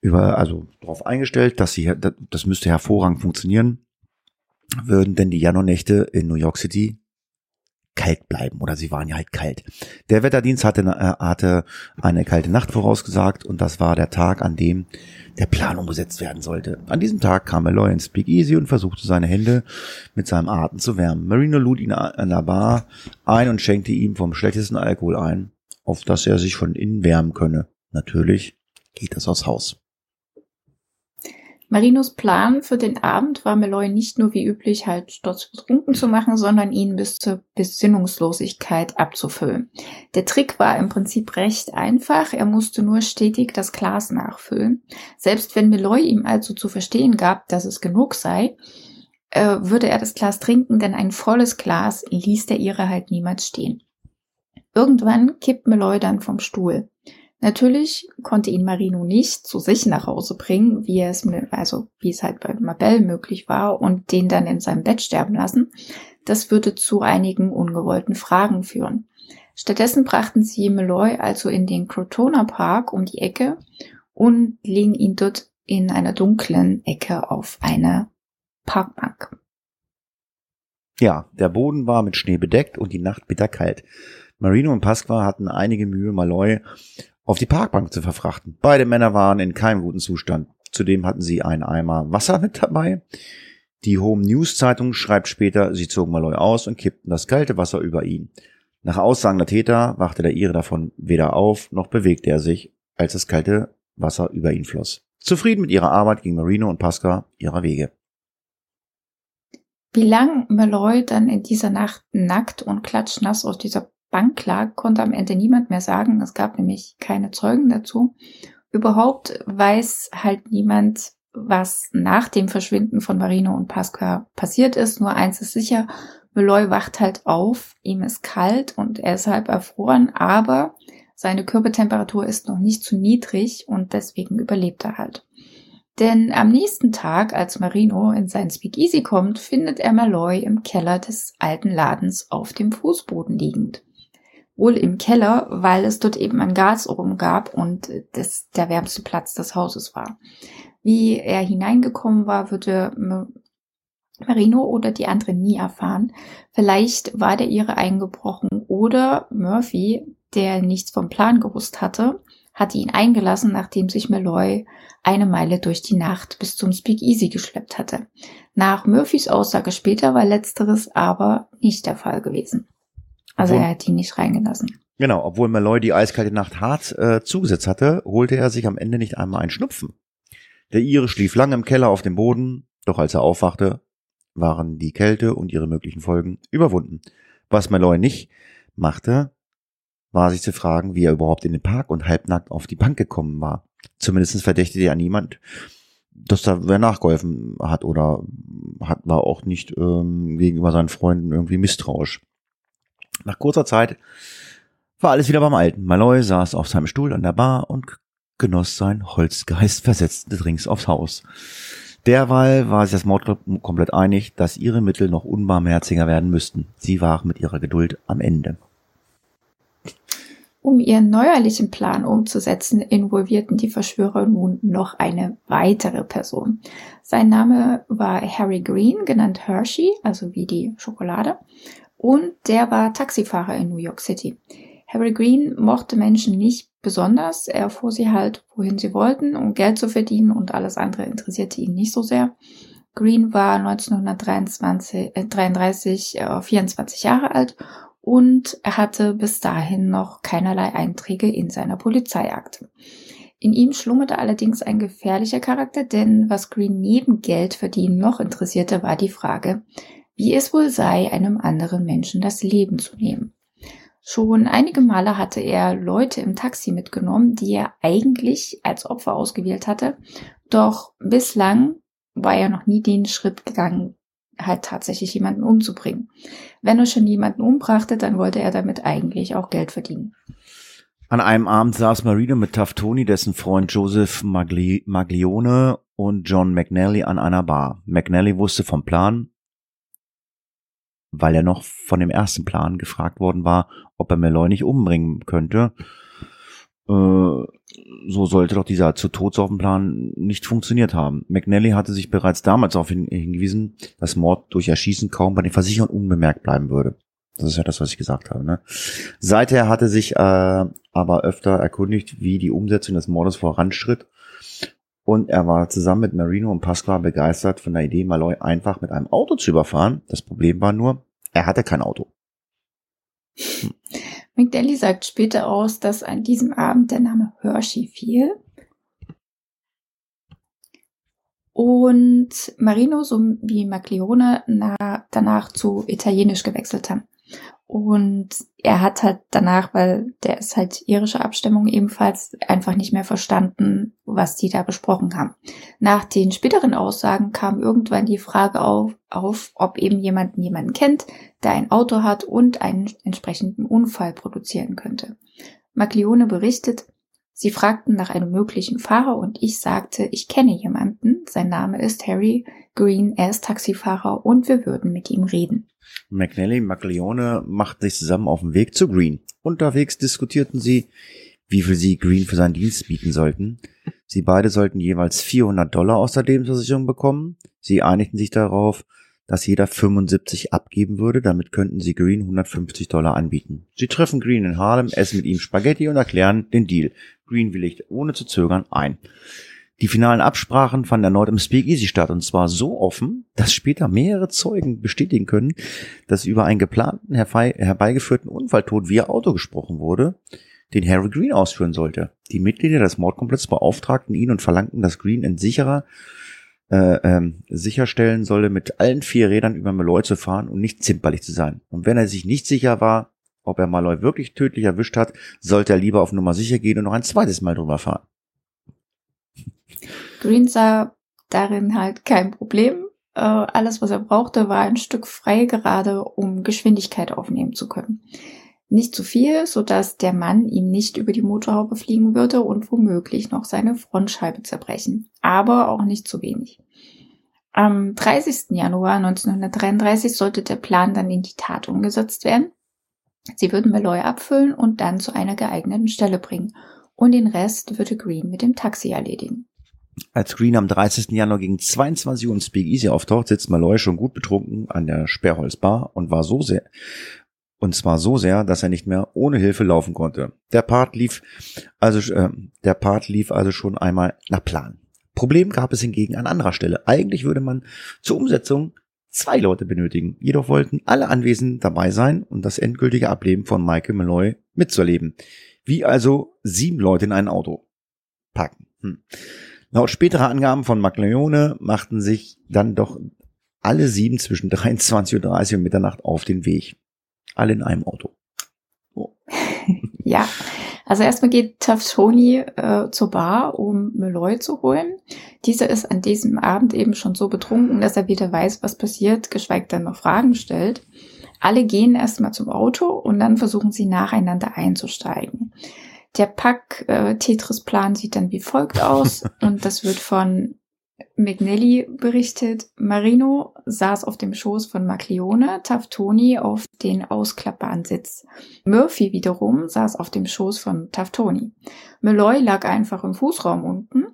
über, also darauf eingestellt, dass sie, das müsste hervorragend funktionieren, würden denn die Januarnächte in New York City kalt bleiben oder sie waren ja halt kalt. Der Wetterdienst hatte, äh, hatte eine kalte Nacht vorausgesagt und das war der Tag, an dem der Plan umgesetzt werden sollte. An diesem Tag kam Eloy ins Big Easy und versuchte seine Hände mit seinem Atem zu wärmen. Marino lud ihn an der Bar ein und schenkte ihm vom schlechtesten Alkohol ein, auf dass er sich von innen wärmen könne. Natürlich geht das aus Haus. Marinos Plan für den Abend war Meloy nicht nur wie üblich halt sturzbetrunken zu machen, sondern ihn bis zur Besinnungslosigkeit abzufüllen. Der Trick war im Prinzip recht einfach, er musste nur stetig das Glas nachfüllen. Selbst wenn Meloy ihm also zu verstehen gab, dass es genug sei, äh, würde er das Glas trinken, denn ein volles Glas ließ der ihre halt niemals stehen. Irgendwann kippt Meloy dann vom Stuhl. Natürlich konnte ihn Marino nicht zu sich nach Hause bringen, wie es, also wie es halt bei Mabel möglich war und den dann in seinem Bett sterben lassen. Das würde zu einigen ungewollten Fragen führen. Stattdessen brachten sie Meloy also in den Crotona Park um die Ecke und legen ihn dort in einer dunklen Ecke auf eine Parkbank. Ja, der Boden war mit Schnee bedeckt und die Nacht bitterkalt. Marino und Pasqua hatten einige Mühe, Malloy auf die Parkbank zu verfrachten. Beide Männer waren in keinem guten Zustand. Zudem hatten sie einen Eimer Wasser mit dabei. Die Home News Zeitung schreibt später, sie zogen Malloy aus und kippten das kalte Wasser über ihn. Nach Aussagen der Täter wachte der Ire davon weder auf, noch bewegte er sich, als das kalte Wasser über ihn floss. Zufrieden mit ihrer Arbeit ging Marino und Pasca ihrer Wege. Wie lang Malloy dann in dieser Nacht nackt und klatschnass aus dieser Bank lag, konnte am Ende niemand mehr sagen. Es gab nämlich keine Zeugen dazu. Überhaupt weiß halt niemand, was nach dem Verschwinden von Marino und Pasqua passiert ist. Nur eins ist sicher, Malloy wacht halt auf, ihm ist kalt und er ist halb erfroren, aber seine Körpertemperatur ist noch nicht zu niedrig und deswegen überlebt er halt. Denn am nächsten Tag, als Marino in sein Speakeasy kommt, findet er Malloy im Keller des alten Ladens auf dem Fußboden liegend wohl im Keller, weil es dort eben ein Gasofen gab und das der wärmste Platz des Hauses war. Wie er hineingekommen war, würde Marino oder die anderen nie erfahren. Vielleicht war der ihre eingebrochen oder Murphy, der nichts vom Plan gewusst hatte, hatte ihn eingelassen, nachdem sich Malloy eine Meile durch die Nacht bis zum Speakeasy geschleppt hatte. Nach Murphys Aussage später war letzteres aber nicht der Fall gewesen. Also obwohl, er hat ihn nicht reingelassen. Genau, obwohl Malloy die eiskalte Nacht hart äh, zugesetzt hatte, holte er sich am Ende nicht einmal einen Schnupfen. Der Ire schlief lange im Keller auf dem Boden, doch als er aufwachte, waren die Kälte und ihre möglichen Folgen überwunden. Was Malloy nicht machte, war sich zu fragen, wie er überhaupt in den Park und halbnackt auf die Bank gekommen war. Zumindest verdächtigte er niemand, dass da wer nachgeholfen hat oder hat, war auch nicht ähm, gegenüber seinen Freunden irgendwie misstrauisch. Nach kurzer Zeit war alles wieder beim Alten. Malloy saß auf seinem Stuhl an der Bar und genoss sein Holzgeist versetzte Drinks aufs Haus. Derweil war sich das Mord komplett einig, dass ihre Mittel noch unbarmherziger werden müssten. Sie waren mit ihrer Geduld am Ende. Um ihren neuerlichen Plan umzusetzen, involvierten die Verschwörer nun noch eine weitere Person. Sein Name war Harry Green, genannt Hershey, also wie die Schokolade, und der war Taxifahrer in New York City. Harry Green mochte Menschen nicht besonders. Er fuhr sie halt, wohin sie wollten, um Geld zu verdienen und alles andere interessierte ihn nicht so sehr. Green war 1933 äh, 33, äh, 24 Jahre alt und er hatte bis dahin noch keinerlei Einträge in seiner Polizeiakte. In ihm schlummerte allerdings ein gefährlicher Charakter, denn was Green neben Geld verdienen noch interessierte, war die Frage, wie es wohl sei, einem anderen Menschen das Leben zu nehmen. Schon einige Male hatte er Leute im Taxi mitgenommen, die er eigentlich als Opfer ausgewählt hatte, doch bislang war er noch nie den Schritt gegangen, halt tatsächlich jemanden umzubringen. Wenn er schon jemanden umbrachte, dann wollte er damit eigentlich auch Geld verdienen. An einem Abend saß Marino mit Taftoni, dessen Freund Joseph Magli Maglione und John McNally an einer Bar. McNally wusste vom Plan, weil er noch von dem ersten Plan gefragt worden war, ob er Malloy nicht umbringen könnte. Äh, so sollte doch dieser zu Todsaufenplan nicht funktioniert haben. McNally hatte sich bereits damals darauf hingewiesen, dass Mord durch Erschießen kaum bei den Versicherern unbemerkt bleiben würde. Das ist ja das, was ich gesagt habe. Ne? Seither hatte sich äh, aber öfter erkundigt, wie die Umsetzung des Mordes voranschritt. Und er war zusammen mit Marino und Pasqua begeistert von der Idee, Malloy einfach mit einem Auto zu überfahren. Das Problem war nur, er hatte kein Auto. Hm. McDally sagt später aus, dass an diesem Abend der Name Hershey fiel. Und Marino sowie Maglione danach zu Italienisch gewechselt haben. Und er hat halt danach, weil der ist halt irische Abstimmung ebenfalls einfach nicht mehr verstanden, was die da besprochen haben. Nach den späteren Aussagen kam irgendwann die Frage auf, auf ob eben jemanden jemanden kennt, der ein Auto hat und einen entsprechenden Unfall produzieren könnte. Maglione berichtet, sie fragten nach einem möglichen Fahrer und ich sagte, ich kenne jemanden, sein Name ist Harry Green, er ist Taxifahrer und wir würden mit ihm reden. McNally und McLeone machten sich zusammen auf den Weg zu Green. Unterwegs diskutierten sie, wie viel sie Green für seinen Dienst bieten sollten. Sie beide sollten jeweils 400 Dollar aus der Lebensversicherung bekommen. Sie einigten sich darauf, dass jeder 75 abgeben würde. Damit könnten sie Green 150 Dollar anbieten. Sie treffen Green in Harlem, essen mit ihm Spaghetti und erklären den Deal. Green willigt ohne zu zögern ein. Die finalen Absprachen fanden erneut im Speakeasy statt und zwar so offen, dass später mehrere Zeugen bestätigen können, dass über einen geplanten herbeigeführten Unfalltod via Auto gesprochen wurde, den Harry Green ausführen sollte. Die Mitglieder des Mordkomplexes beauftragten ihn und verlangten, dass Green in sicherer äh, ähm, sicherstellen solle, mit allen vier Rädern über Malloy zu fahren und nicht zimperlich zu sein. Und wenn er sich nicht sicher war, ob er Malloy wirklich tödlich erwischt hat, sollte er lieber auf Nummer sicher gehen und noch ein zweites Mal drüber fahren. Green sah darin halt kein Problem. Äh, alles, was er brauchte, war ein Stück frei gerade, um Geschwindigkeit aufnehmen zu können. Nicht zu viel, so dass der Mann ihm nicht über die Motorhaube fliegen würde und womöglich noch seine Frontscheibe zerbrechen. Aber auch nicht zu wenig. Am 30. Januar 1933 sollte der Plan dann in die Tat umgesetzt werden. Sie würden Malloy abfüllen und dann zu einer geeigneten Stelle bringen. Und den Rest würde Green mit dem Taxi erledigen. Als Green am 30. Januar gegen 22 Uhr im Speak Easy auftaucht, sitzt Malloy schon gut betrunken an der Sperrholzbar und war so sehr, und zwar so sehr, dass er nicht mehr ohne Hilfe laufen konnte. Der Part lief also, äh, der Part lief also schon einmal nach Plan. Problem gab es hingegen an anderer Stelle. Eigentlich würde man zur Umsetzung zwei Leute benötigen. Jedoch wollten alle Anwesenden dabei sein und das endgültige Ableben von Michael Malloy mitzuerleben. Wie also sieben Leute in ein Auto packen. Hm. Laut späterer Angaben von Macleone machten sich dann doch alle sieben zwischen 23.30 Uhr und Mitternacht auf den Weg. Alle in einem Auto. Oh. ja, also erstmal geht Tony äh, zur Bar, um Meloy zu holen. Dieser ist an diesem Abend eben schon so betrunken, dass er weder weiß, was passiert, geschweige denn noch Fragen stellt. Alle gehen erstmal zum Auto und dann versuchen sie nacheinander einzusteigen. Der Pack-Tetris-Plan sieht dann wie folgt aus und das wird von McNally berichtet. Marino saß auf dem Schoß von Macleone, Taftoni auf den ausklappbaren Sitz. Murphy wiederum saß auf dem Schoß von Taftoni. Malloy lag einfach im Fußraum unten.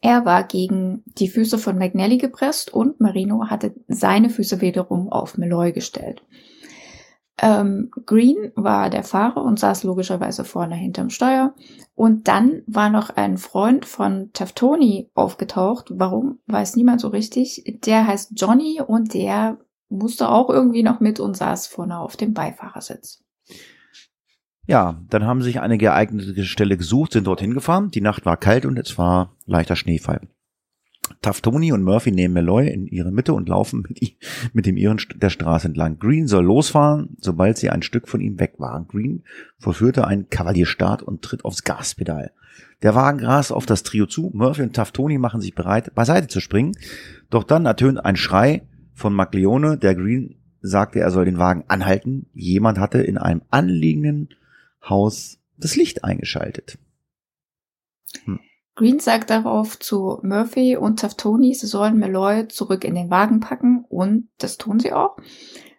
Er war gegen die Füße von McNally gepresst und Marino hatte seine Füße wiederum auf Malloy gestellt. Ähm, Green war der Fahrer und saß logischerweise vorne hinterm Steuer. Und dann war noch ein Freund von Taftoni aufgetaucht. Warum, weiß niemand so richtig. Der heißt Johnny und der musste auch irgendwie noch mit und saß vorne auf dem Beifahrersitz. Ja, dann haben sich eine geeignete Stelle gesucht, sind dorthin gefahren. Die Nacht war kalt und es war leichter Schneefall. Taftoni und Murphy nehmen Malloy in ihre Mitte und laufen mit, mit dem ihren der Straße entlang. Green soll losfahren, sobald sie ein Stück von ihm weg waren. Green vollführte einen Kavalierstart und tritt aufs Gaspedal. Der Wagen rast auf das Trio zu. Murphy und Taftoni machen sich bereit, beiseite zu springen. Doch dann ertönt ein Schrei von Macleone, der Green sagte, er soll den Wagen anhalten. Jemand hatte in einem anliegenden Haus das Licht eingeschaltet. Hm. Green sagt darauf zu Murphy und Taftoni, sie sollen Malloy zurück in den Wagen packen und das tun sie auch.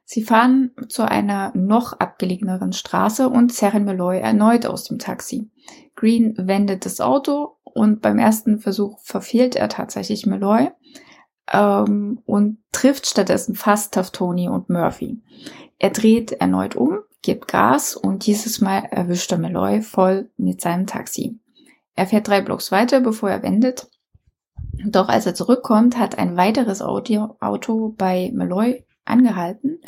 Sie fahren zu einer noch abgelegeneren Straße und zerren Malloy erneut aus dem Taxi. Green wendet das Auto und beim ersten Versuch verfehlt er tatsächlich Malloy ähm, und trifft stattdessen fast Taftoni und Murphy. Er dreht erneut um, gibt Gas und dieses Mal erwischt er Malloy voll mit seinem Taxi. Er fährt drei Blocks weiter, bevor er wendet. Doch als er zurückkommt, hat ein weiteres Auto bei Malloy angehalten.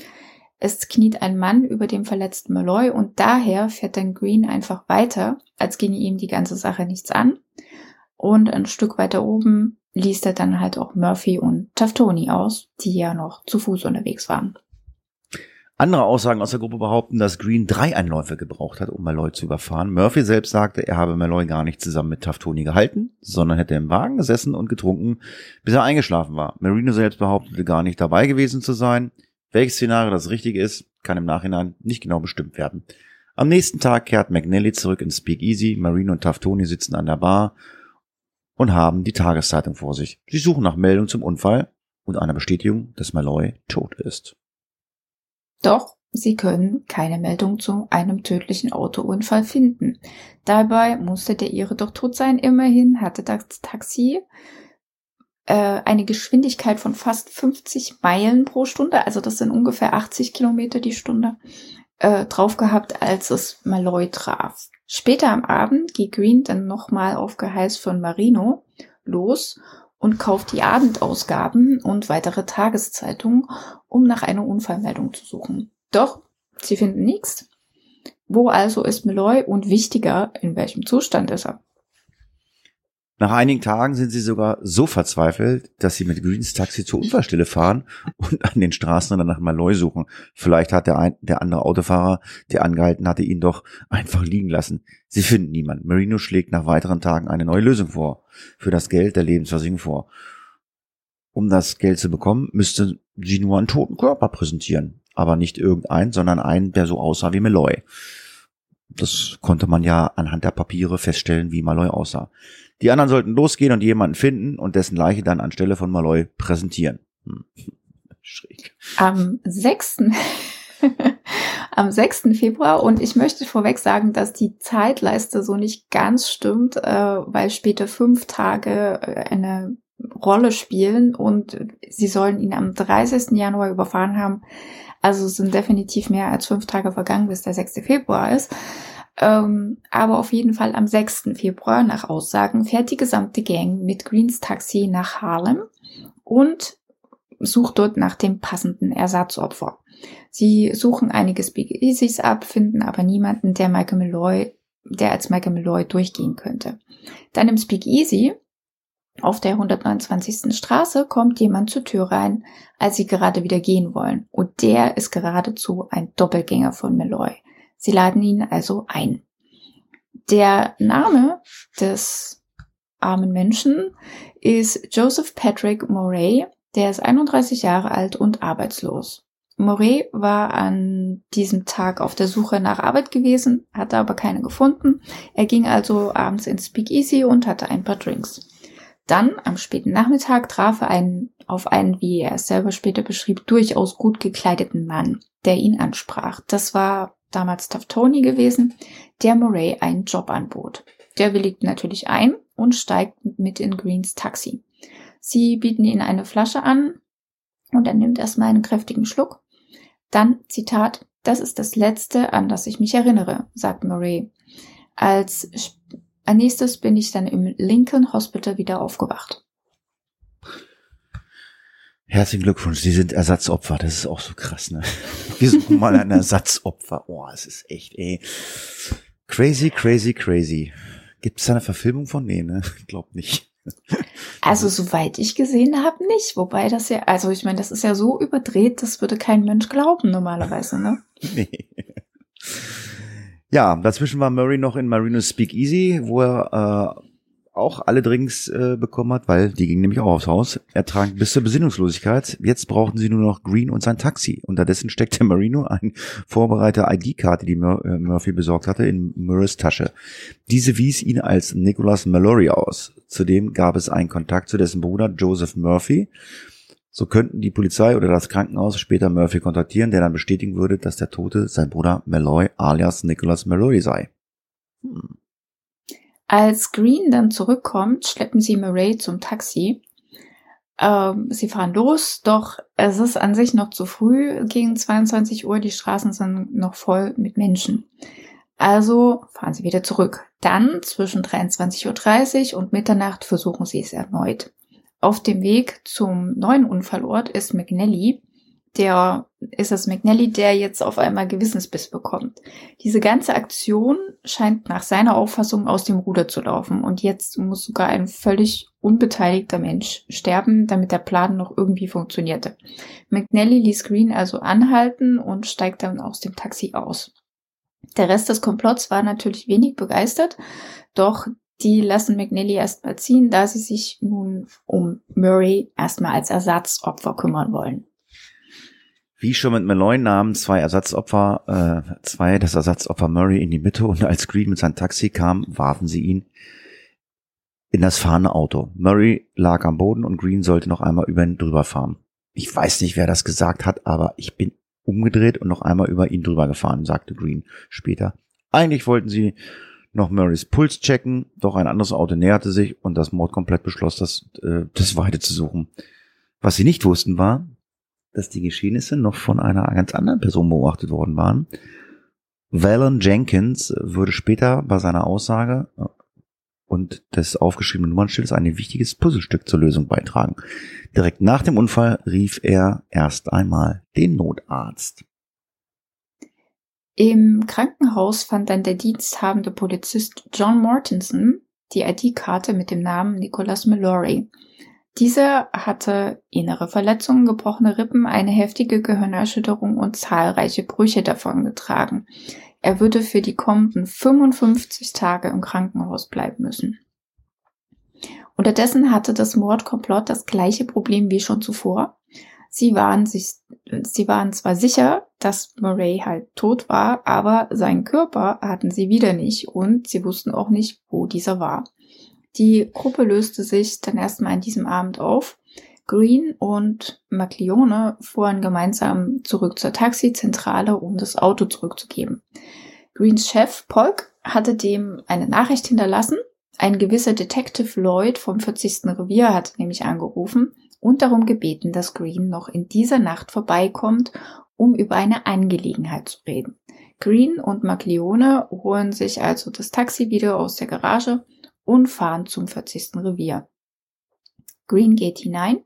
Es kniet ein Mann über dem verletzten Malloy und daher fährt dann Green einfach weiter, als ginge ihm die ganze Sache nichts an. Und ein Stück weiter oben liest er dann halt auch Murphy und Taftoni aus, die ja noch zu Fuß unterwegs waren. Andere Aussagen aus der Gruppe behaupten, dass Green drei Einläufe gebraucht hat, um Malloy zu überfahren. Murphy selbst sagte, er habe Malloy gar nicht zusammen mit Taftoni gehalten, sondern hätte im Wagen gesessen und getrunken, bis er eingeschlafen war. Marino selbst behauptete gar nicht dabei gewesen zu sein. Welches Szenario das richtig ist, kann im Nachhinein nicht genau bestimmt werden. Am nächsten Tag kehrt McNally zurück ins Speak Easy. Marino und Taftoni sitzen an der Bar und haben die Tageszeitung vor sich. Sie suchen nach Meldung zum Unfall und einer Bestätigung, dass Malloy tot ist. Doch sie können keine Meldung zu einem tödlichen Autounfall finden. Dabei musste der ihre doch tot sein. Immerhin hatte das Taxi äh, eine Geschwindigkeit von fast 50 Meilen pro Stunde, also das sind ungefähr 80 Kilometer die Stunde, äh, drauf gehabt, als es Malloy traf. Später am Abend geht Green dann nochmal auf Geheiß von Marino los und kauft die Abendausgaben und weitere Tageszeitungen, um nach einer Unfallmeldung zu suchen. Doch sie finden nichts. Wo also ist Malloy und wichtiger, in welchem Zustand ist er? Nach einigen Tagen sind sie sogar so verzweifelt, dass sie mit Greens Taxi zur Unfallstelle fahren und an den Straßen dann nach Malloy suchen. Vielleicht hat der, ein, der andere Autofahrer, der angehalten hatte, ihn doch einfach liegen lassen. Sie finden niemanden. Marino schlägt nach weiteren Tagen eine neue Lösung vor. Für das Geld der Lebensversicherung vor. Um das Geld zu bekommen, müsste sie nur einen toten Körper präsentieren. Aber nicht irgendeinen, sondern einen, der so aussah wie Malloy. Das konnte man ja anhand der Papiere feststellen, wie Malloy aussah. Die anderen sollten losgehen und jemanden finden und dessen Leiche dann anstelle von Malloy präsentieren. Hm. Schräg. Am 6. am 6. Februar und ich möchte vorweg sagen, dass die Zeitleiste so nicht ganz stimmt, äh, weil später fünf Tage äh, eine Rolle spielen und sie sollen ihn am 30. Januar überfahren haben. Also sind definitiv mehr als fünf Tage vergangen, bis der 6. Februar ist. Ähm, aber auf jeden Fall am 6. Februar nach Aussagen fährt die gesamte Gang mit Greens Taxi nach Harlem und sucht dort nach dem passenden Ersatzopfer. Sie suchen einige Speakeasies ab, finden aber niemanden, der Michael Malloy, der als Michael Malloy durchgehen könnte. Dann im Speakeasy auf der 129. Straße kommt jemand zur Tür rein, als sie gerade wieder gehen wollen. Und der ist geradezu ein Doppelgänger von Malloy. Sie laden ihn also ein. Der Name des armen Menschen ist Joseph Patrick Moray. Der ist 31 Jahre alt und arbeitslos. Moray war an diesem Tag auf der Suche nach Arbeit gewesen, hatte aber keine gefunden. Er ging also abends ins Speakeasy und hatte ein paar Drinks. Dann, am späten Nachmittag, traf er einen, auf einen, wie er es selber später beschrieb, durchaus gut gekleideten Mann, der ihn ansprach. Das war damals Tough Tony gewesen, der Murray einen Job anbot. Der willigt natürlich ein und steigt mit in Greens Taxi. Sie bieten ihn eine Flasche an und er nimmt erstmal einen kräftigen Schluck. Dann, Zitat, das ist das Letzte, an das ich mich erinnere, sagt Murray. Als, als nächstes bin ich dann im Lincoln Hospital wieder aufgewacht. Herzlichen Glückwunsch, Sie sind Ersatzopfer. Das ist auch so krass, ne? Wir suchen mal ein Ersatzopfer. Oh, es ist echt, ey. Crazy, crazy, crazy. Gibt es da eine Verfilmung von? Nee, ne? Glaub nicht. Also, soweit ich gesehen habe, nicht. Wobei das ja, also ich meine, das ist ja so überdreht, das würde kein Mensch glauben normalerweise, ne? nee. Ja, dazwischen war Murray noch in Marino's Speakeasy, wo er äh, auch alle Drinks äh, bekommen hat, weil die gingen nämlich auch aufs Haus. Er trank bis zur Besinnungslosigkeit. Jetzt brauchten sie nur noch Green und sein Taxi. Unterdessen steckte Marino ein vorbereiter ID-Karte, die Mur äh, Murphy besorgt hatte, in Murrays Tasche. Diese wies ihn als Nicholas Mallory aus. Zudem gab es einen Kontakt zu dessen Bruder Joseph Murphy. So könnten die Polizei oder das Krankenhaus später Murphy kontaktieren, der dann bestätigen würde, dass der Tote sein Bruder Malloy alias Nicholas Mallory sei. Hm. Als Green dann zurückkommt, schleppen sie Murray zum Taxi. Ähm, sie fahren los, doch es ist an sich noch zu früh gegen 22 Uhr. Die Straßen sind noch voll mit Menschen. Also fahren sie wieder zurück. Dann zwischen 23.30 Uhr und Mitternacht versuchen sie es erneut. Auf dem Weg zum neuen Unfallort ist McNally, der ist es McNally, der jetzt auf einmal Gewissensbiss bekommt. Diese ganze Aktion scheint nach seiner Auffassung aus dem Ruder zu laufen und jetzt muss sogar ein völlig unbeteiligter Mensch sterben, damit der Plan noch irgendwie funktionierte. McNally ließ Green also anhalten und steigt dann aus dem Taxi aus. Der Rest des Komplotts war natürlich wenig begeistert, doch die lassen McNally erstmal ziehen, da sie sich nun um Murray erstmal als Ersatzopfer kümmern wollen. Wie schon mit Malloy nahmen zwei Ersatzopfer, äh, zwei das Ersatzopfer Murray in die Mitte und als Green mit seinem Taxi kam, warfen sie ihn in das fahrende Auto. Murray lag am Boden und Green sollte noch einmal über ihn drüber fahren. Ich weiß nicht, wer das gesagt hat, aber ich bin umgedreht und noch einmal über ihn drüber gefahren, sagte Green später. Eigentlich wollten sie noch Murrays Puls checken, doch ein anderes Auto näherte sich und das Mordkomplett beschloss, das, äh, das Weite zu suchen. Was sie nicht wussten war, dass die Geschehnisse noch von einer ganz anderen Person beobachtet worden waren. Valen Jenkins würde später bei seiner Aussage äh, und des aufgeschriebenen Nummernschildes ein wichtiges Puzzlestück zur Lösung beitragen. Direkt nach dem Unfall rief er erst einmal den Notarzt. Im Krankenhaus fand dann der diensthabende Polizist John Mortensen die ID-Karte mit dem Namen Nicholas Mallory. Dieser hatte innere Verletzungen, gebrochene Rippen, eine heftige Gehirnerschütterung und zahlreiche Brüche davongetragen. Er würde für die kommenden 55 Tage im Krankenhaus bleiben müssen. Unterdessen hatte das Mordkomplott das gleiche Problem wie schon zuvor. Sie waren sich, sie waren zwar sicher, dass Murray halt tot war, aber seinen Körper hatten sie wieder nicht und sie wussten auch nicht, wo dieser war. Die Gruppe löste sich dann erstmal an diesem Abend auf. Green und McLeone fuhren gemeinsam zurück zur Taxizentrale, um das Auto zurückzugeben. Greens Chef Polk hatte dem eine Nachricht hinterlassen. Ein gewisser Detective Lloyd vom 40. Revier hatte nämlich angerufen und darum gebeten, dass Green noch in dieser Nacht vorbeikommt, um über eine Angelegenheit zu reden. Green und McLeone holen sich also das Taxi wieder aus der Garage und fahren zum 40. Revier. Green geht hinein.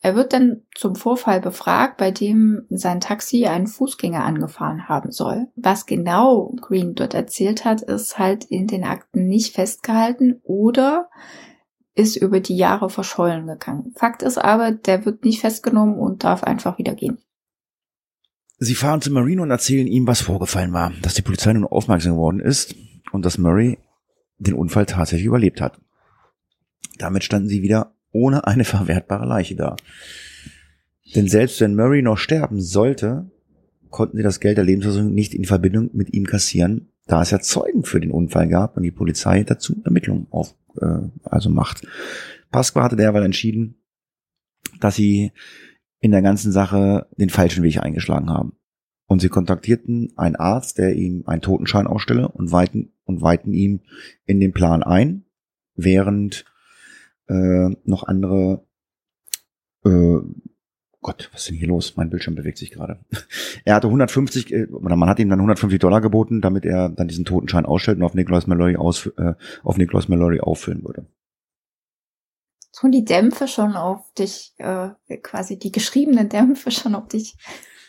Er wird dann zum Vorfall befragt, bei dem sein Taxi einen Fußgänger angefahren haben soll. Was genau Green dort erzählt hat, ist halt in den Akten nicht festgehalten oder ist über die Jahre verschollen gegangen. Fakt ist aber, der wird nicht festgenommen und darf einfach wieder gehen. Sie fahren zu Marino und erzählen ihm, was vorgefallen war, dass die Polizei nun aufmerksam geworden ist und dass Murray den Unfall tatsächlich überlebt hat. Damit standen sie wieder ohne eine verwertbare Leiche da. Denn selbst wenn Murray noch sterben sollte, konnten sie das Geld der Lebensversicherung nicht in Verbindung mit ihm kassieren, da es ja Zeugen für den Unfall gab und die Polizei dazu Ermittlungen auf, äh, also macht. Pasqua hatte derweil entschieden, dass sie in der ganzen Sache den falschen Weg eingeschlagen haben. Und sie kontaktierten einen Arzt, der ihm einen Totenschein ausstelle und weiten, und weiten ihm in den Plan ein, während äh, noch andere äh, Gott, was ist denn hier los? Mein Bildschirm bewegt sich gerade. Er hatte 150, äh, oder man hat ihm dann 150 Dollar geboten, damit er dann diesen Totenschein ausstellt und auf Nicholas Mallory, aus, äh, auf Nicholas Mallory auffüllen würde. Tun die Dämpfe schon auf dich, äh, quasi die geschriebenen Dämpfe schon auf dich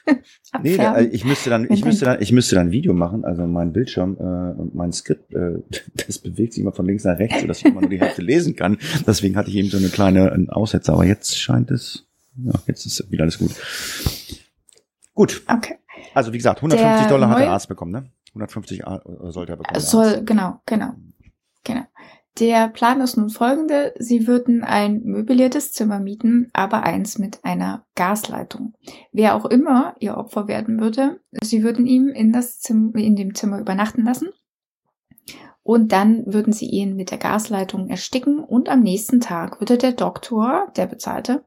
nee, da, ich müsste dann, ich müsste dann, ich müsste dann ein Video machen, also mein Bildschirm äh, mein Skript, äh, das bewegt sich immer von links nach rechts, sodass ich immer nur die Hälfte lesen kann. Deswegen hatte ich eben so eine kleine Aussetzer, aber jetzt scheint es, ja, jetzt ist wieder alles gut. Gut. Okay. Also wie gesagt, 150 der Dollar hat der Arzt bekommen, ne? 150 sollte er bekommen. Soll, genau, genau, genau. Der Plan ist nun folgende. Sie würden ein möbliertes Zimmer mieten, aber eins mit einer Gasleitung. Wer auch immer ihr Opfer werden würde, sie würden ihm in, das Zimmer, in dem Zimmer übernachten lassen. Und dann würden sie ihn mit der Gasleitung ersticken und am nächsten Tag würde der Doktor, der bezahlte,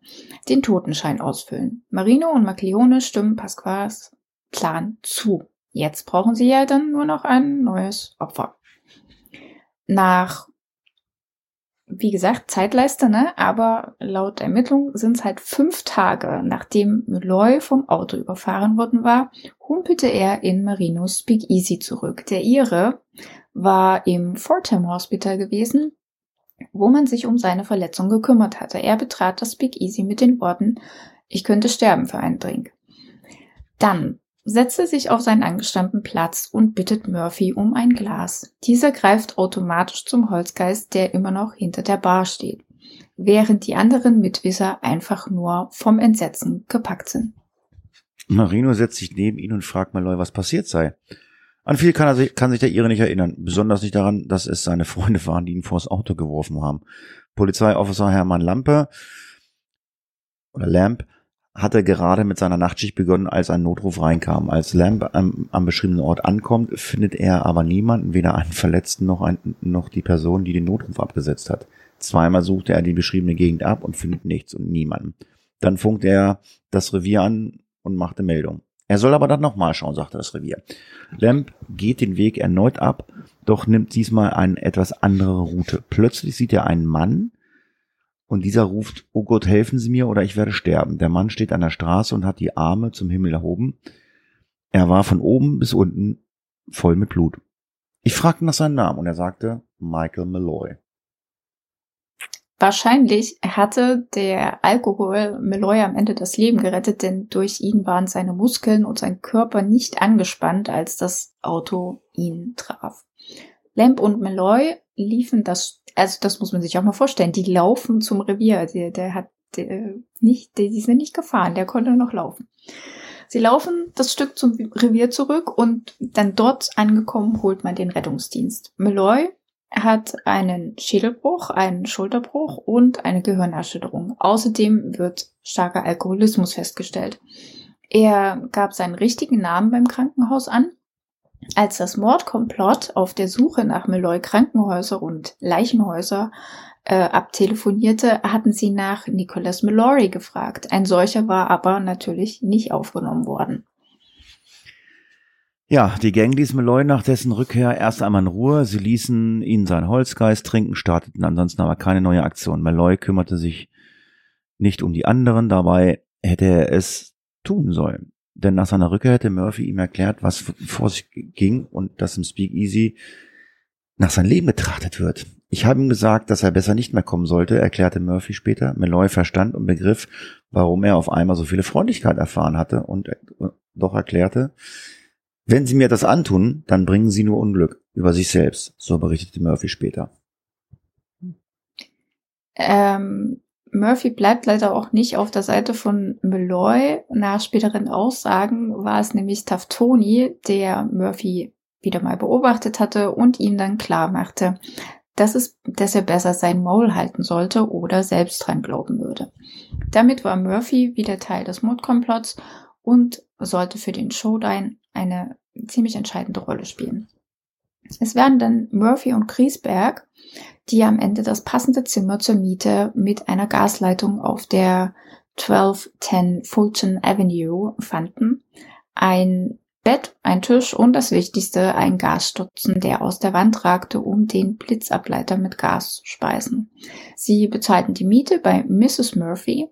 den Totenschein ausfüllen. Marino und Macleone stimmen Pasquas Plan zu. Jetzt brauchen sie ja dann nur noch ein neues Opfer. Nach wie gesagt, Zeitleiste, ne? Aber laut Ermittlung sind es halt fünf Tage, nachdem Malloy vom Auto überfahren worden war, humpelte er in Marinos Big Easy zurück. Der Ihre war im Fordham Hospital gewesen, wo man sich um seine Verletzung gekümmert hatte. Er betrat das Big Easy mit den Worten, ich könnte sterben für einen Drink. Dann setzte sich auf seinen angestammten Platz und bittet Murphy um ein Glas. Dieser greift automatisch zum Holzgeist, der immer noch hinter der Bar steht, während die anderen Mitwisser einfach nur vom Entsetzen gepackt sind. Marino setzt sich neben ihn und fragt Malloy, was passiert sei. An viel kann, sich, kann sich der Ihre nicht erinnern, besonders nicht daran, dass es seine Freunde waren, die ihn vors Auto geworfen haben. Polizeiofficer Hermann Lampe oder Lamp hatte gerade mit seiner Nachtschicht begonnen, als ein Notruf reinkam. Als Lamb am, am beschriebenen Ort ankommt, findet er aber niemanden, weder einen Verletzten noch, ein, noch die Person, die den Notruf abgesetzt hat. Zweimal suchte er die beschriebene Gegend ab und findet nichts und niemanden. Dann funkt er das Revier an und machte Meldung. Er soll aber dann nochmal schauen, sagte das Revier. Lamb geht den Weg erneut ab doch nimmt diesmal eine etwas andere Route. Plötzlich sieht er einen Mann und dieser ruft, oh Gott, helfen Sie mir oder ich werde sterben. Der Mann steht an der Straße und hat die Arme zum Himmel erhoben. Er war von oben bis unten voll mit Blut. Ich fragte nach seinem Namen und er sagte Michael Malloy. Wahrscheinlich hatte der Alkohol Malloy am Ende das Leben gerettet, denn durch ihn waren seine Muskeln und sein Körper nicht angespannt, als das Auto ihn traf. Lamp und Malloy liefen das, also das muss man sich auch mal vorstellen, die laufen zum Revier. Der, der hat der, nicht, die sind nicht gefahren, der konnte noch laufen. Sie laufen das Stück zum Revier zurück und dann dort angekommen holt man den Rettungsdienst. Malloy hat einen Schädelbruch, einen Schulterbruch und eine Gehirnerschütterung. Außerdem wird starker Alkoholismus festgestellt. Er gab seinen richtigen Namen beim Krankenhaus an. Als das Mordkomplott auf der Suche nach Meloy Krankenhäuser und Leichenhäuser äh, abtelefonierte, hatten sie nach Nicholas Mallory gefragt. Ein solcher war aber natürlich nicht aufgenommen worden. Ja, die Gang ließ Malloy nach dessen Rückkehr erst einmal in Ruhe. Sie ließen ihn seinen Holzgeist trinken, starteten ansonsten aber keine neue Aktion. Malloy kümmerte sich nicht um die anderen, dabei hätte er es tun sollen. Denn nach seiner Rückkehr hätte Murphy ihm erklärt, was vor sich ging und dass im Speakeasy nach seinem Leben betrachtet wird. Ich habe ihm gesagt, dass er besser nicht mehr kommen sollte, erklärte Murphy später. Malloy verstand und begriff, warum er auf einmal so viele Freundlichkeit erfahren hatte und doch erklärte, wenn Sie mir das antun, dann bringen Sie nur Unglück über sich selbst, so berichtete Murphy später. Ähm, Murphy bleibt leider auch nicht auf der Seite von Malloy. Nach späteren Aussagen war es nämlich Taftoni, der Murphy wieder mal beobachtet hatte und ihm dann klar machte, dass, es, dass er besser sein Maul halten sollte oder selbst dran glauben würde. Damit war Murphy wieder Teil des Mordkomplotts und sollte für den Showdown eine ziemlich entscheidende Rolle spielen. Es werden dann Murphy und Griesberg, die am Ende das passende Zimmer zur Miete mit einer Gasleitung auf der 1210 Fulton Avenue fanden, ein Bett, ein Tisch und das Wichtigste, ein Gasstutzen, der aus der Wand ragte, um den Blitzableiter mit Gas zu speisen. Sie bezahlten die Miete bei Mrs. Murphy.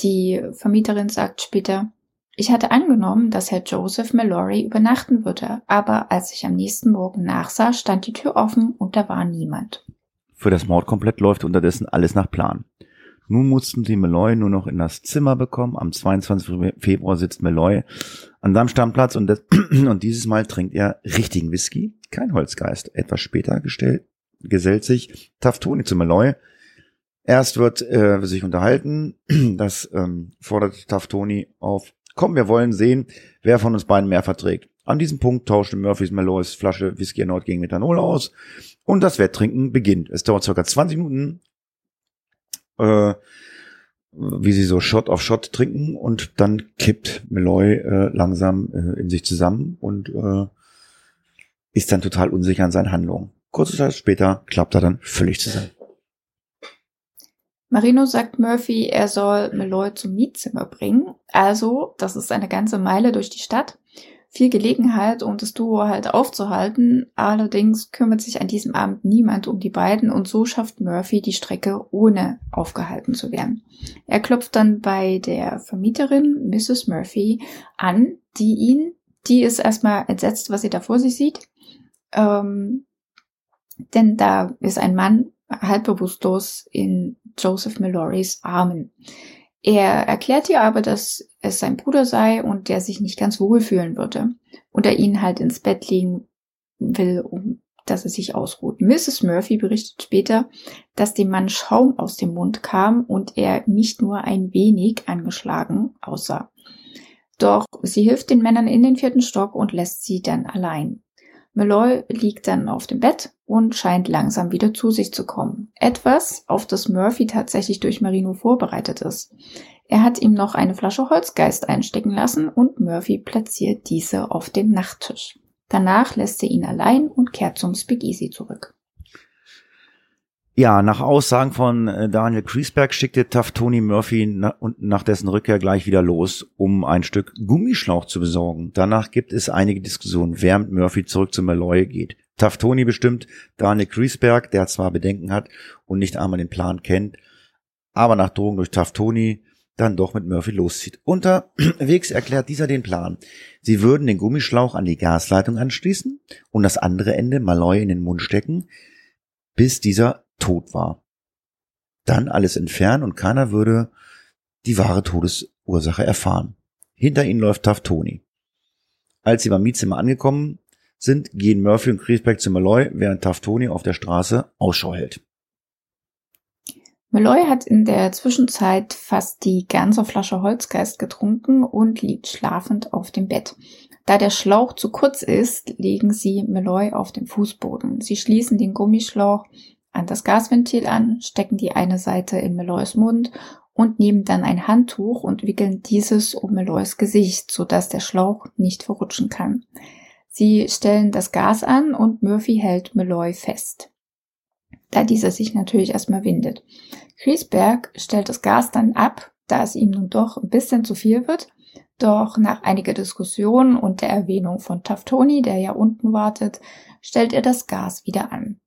Die Vermieterin sagt später, ich hatte angenommen, dass Herr Joseph Mallory übernachten würde, aber als ich am nächsten Morgen nachsah, stand die Tür offen und da war niemand. Für das Mordkomplett läuft unterdessen alles nach Plan. Nun mussten sie Malloy nur noch in das Zimmer bekommen. Am 22. Februar sitzt Malloy an seinem Stammplatz und, und dieses Mal trinkt er richtigen Whisky, kein Holzgeist. Etwas später gestellt, gesellt sich Taftoni zu Malloy. Erst wird äh, sich unterhalten, das ähm, fordert Taftoni auf Komm, wir wollen sehen, wer von uns beiden mehr verträgt. An diesem Punkt tauschte Murphys Malloys Flasche Whisky erneut gegen Methanol aus und das Wetttrinken beginnt. Es dauert circa 20 Minuten, äh, wie sie so Shot auf Shot trinken und dann kippt Malloy äh, langsam äh, in sich zusammen und äh, ist dann total unsicher an seinen Handlungen. Kurze Zeit später klappt er dann völlig zusammen. Marino sagt Murphy, er soll Malloy zum Mietzimmer bringen. Also, das ist eine ganze Meile durch die Stadt. Viel Gelegenheit, um das Duo halt aufzuhalten. Allerdings kümmert sich an diesem Abend niemand um die beiden und so schafft Murphy die Strecke, ohne aufgehalten zu werden. Er klopft dann bei der Vermieterin, Mrs. Murphy, an, die ihn, die ist erstmal entsetzt, was sie da vor sich sieht. Ähm, denn da ist ein Mann halb bewusstlos in Joseph Mallorys Armen. Er erklärt ihr aber, dass es sein Bruder sei und der sich nicht ganz wohl fühlen würde und er ihn halt ins Bett legen will, um dass er sich ausruht. Mrs. Murphy berichtet später, dass dem Mann Schaum aus dem Mund kam und er nicht nur ein wenig angeschlagen aussah. Doch sie hilft den Männern in den vierten Stock und lässt sie dann allein. Malloy liegt dann auf dem Bett und scheint langsam wieder zu sich zu kommen. Etwas, auf das Murphy tatsächlich durch Marino vorbereitet ist. Er hat ihm noch eine Flasche Holzgeist einstecken lassen und Murphy platziert diese auf dem Nachttisch. Danach lässt er ihn allein und kehrt zum Speakeasy zurück. Ja, nach Aussagen von äh, Daniel Kriesberg schickte Taft Tony Murphy nach dessen Rückkehr gleich wieder los, um ein Stück Gummischlauch zu besorgen. Danach gibt es einige Diskussionen, wer mit Murphy zurück zu Malloy geht. Taftoni bestimmt Daniel Griesberg, der zwar Bedenken hat und nicht einmal den Plan kennt, aber nach Drogen durch Taftoni dann doch mit Murphy loszieht. Unterwegs erklärt dieser den Plan. Sie würden den Gummischlauch an die Gasleitung anschließen und das andere Ende Malloy in den Mund stecken, bis dieser tot war. Dann alles entfernen und keiner würde die wahre Todesursache erfahren. Hinter ihnen läuft Taftoni. Als sie beim Mietzimmer angekommen sind, gehen Murphy und Griesbeck zu Malloy, während Taftoni auf der Straße Ausschau hält. Malloy hat in der Zwischenzeit fast die ganze Flasche Holzgeist getrunken und liegt schlafend auf dem Bett. Da der Schlauch zu kurz ist, legen sie Malloy auf den Fußboden. Sie schließen den Gummischlauch an das Gasventil an, stecken die eine Seite in Malloys Mund und nehmen dann ein Handtuch und wickeln dieses um Malloys Gesicht, sodass der Schlauch nicht verrutschen kann. Sie stellen das Gas an und Murphy hält Malloy fest da dieser sich natürlich erstmal windet. Griesberg stellt das Gas dann ab, da es ihm nun doch ein bisschen zu viel wird. Doch nach einiger Diskussion und der Erwähnung von Taftoni, der ja unten wartet, stellt er das Gas wieder an.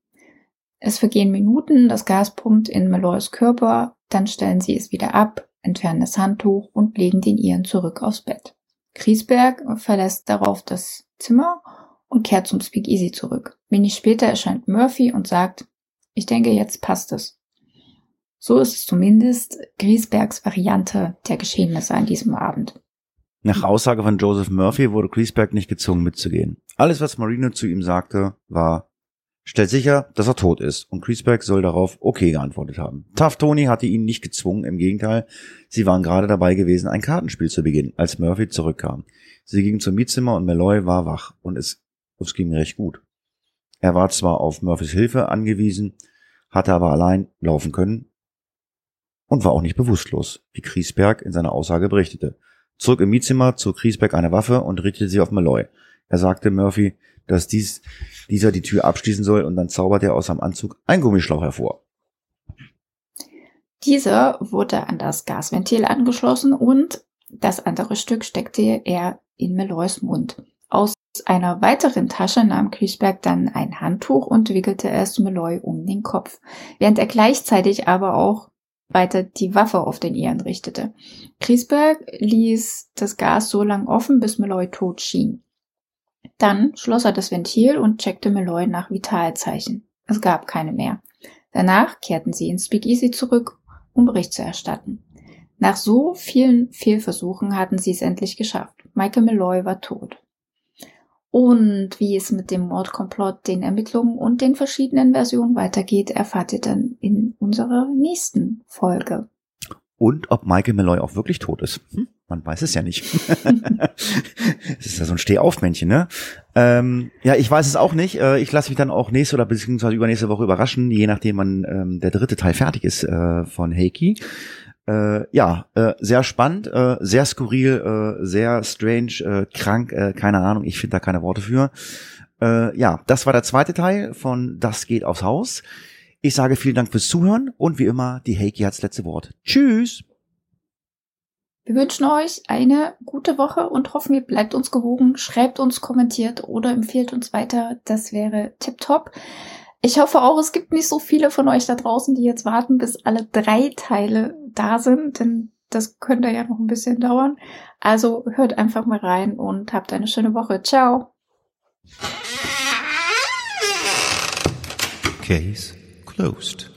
Es vergehen Minuten, das Gas pumpt in Malloys Körper, dann stellen sie es wieder ab, entfernen das Handtuch und legen den ihren zurück aufs Bett. Griesberg verlässt darauf das Zimmer und kehrt zum Speakeasy zurück. Wenig später erscheint Murphy und sagt, ich denke, jetzt passt es. So ist es zumindest Griesbergs Variante der Geschehnisse an diesem Abend. Nach Aussage von Joseph Murphy wurde Griesberg nicht gezwungen mitzugehen. Alles, was Marino zu ihm sagte, war, stellt sicher, dass er tot ist. Und Griesberg soll darauf okay geantwortet haben. Tough Tony hatte ihn nicht gezwungen, im Gegenteil, sie waren gerade dabei gewesen, ein Kartenspiel zu beginnen, als Murphy zurückkam. Sie gingen zum Mietzimmer und Malloy war wach und es, es ging recht gut. Er war zwar auf Murphys Hilfe angewiesen, hatte aber allein laufen können und war auch nicht bewusstlos, wie Griesberg in seiner Aussage berichtete. Zurück im Mietzimmer zog Griesberg eine Waffe und richtete sie auf Malloy. Er sagte Murphy, dass dies, dieser die Tür abschließen soll und dann zauberte er aus seinem Anzug einen Gummischlauch hervor. Dieser wurde an das Gasventil angeschlossen und das andere Stück steckte er in Malloys Mund. Aus einer weiteren Tasche nahm Griesberg dann ein Handtuch und wickelte es Malloy um den Kopf, während er gleichzeitig aber auch weiter die Waffe auf den ihren richtete. Griesberg ließ das Gas so lang offen, bis Malloy tot schien. Dann schloss er das Ventil und checkte Malloy nach Vitalzeichen. Es gab keine mehr. Danach kehrten sie ins Speakeasy zurück, um Bericht zu erstatten. Nach so vielen Fehlversuchen hatten sie es endlich geschafft. Michael Malloy war tot. Und wie es mit dem Mordkomplott, den Ermittlungen und den verschiedenen Versionen weitergeht, erfahrt ihr dann in unserer nächsten Folge. Und ob Michael Malloy auch wirklich tot ist. Hm? Man weiß es ja nicht. das ist ja so ein Stehaufmännchen, ne? Ähm, ja, ich weiß es auch nicht. Äh, ich lasse mich dann auch nächste oder beziehungsweise übernächste Woche überraschen, je nachdem wann ähm, der dritte Teil fertig ist äh, von Heiki. Äh, ja, äh, sehr spannend, äh, sehr skurril, äh, sehr strange, äh, krank, keine Ahnung, ich finde da keine Worte für. Ja, das war der zweite Teil von Das geht aufs Haus. Ich sage vielen Dank fürs Zuhören und wie immer, die Heiki hat's letzte Wort. Tschüss! Wir wünschen euch eine gute Woche und hoffen, ihr bleibt uns gewogen, schreibt uns, kommentiert oder empfehlt uns weiter. Das wäre tipptopp. Ich hoffe auch, es gibt nicht so viele von euch da draußen, die jetzt warten, bis alle drei Teile da sind, denn das könnte ja noch ein bisschen dauern. Also hört einfach mal rein und habt eine schöne Woche. Ciao. Case closed.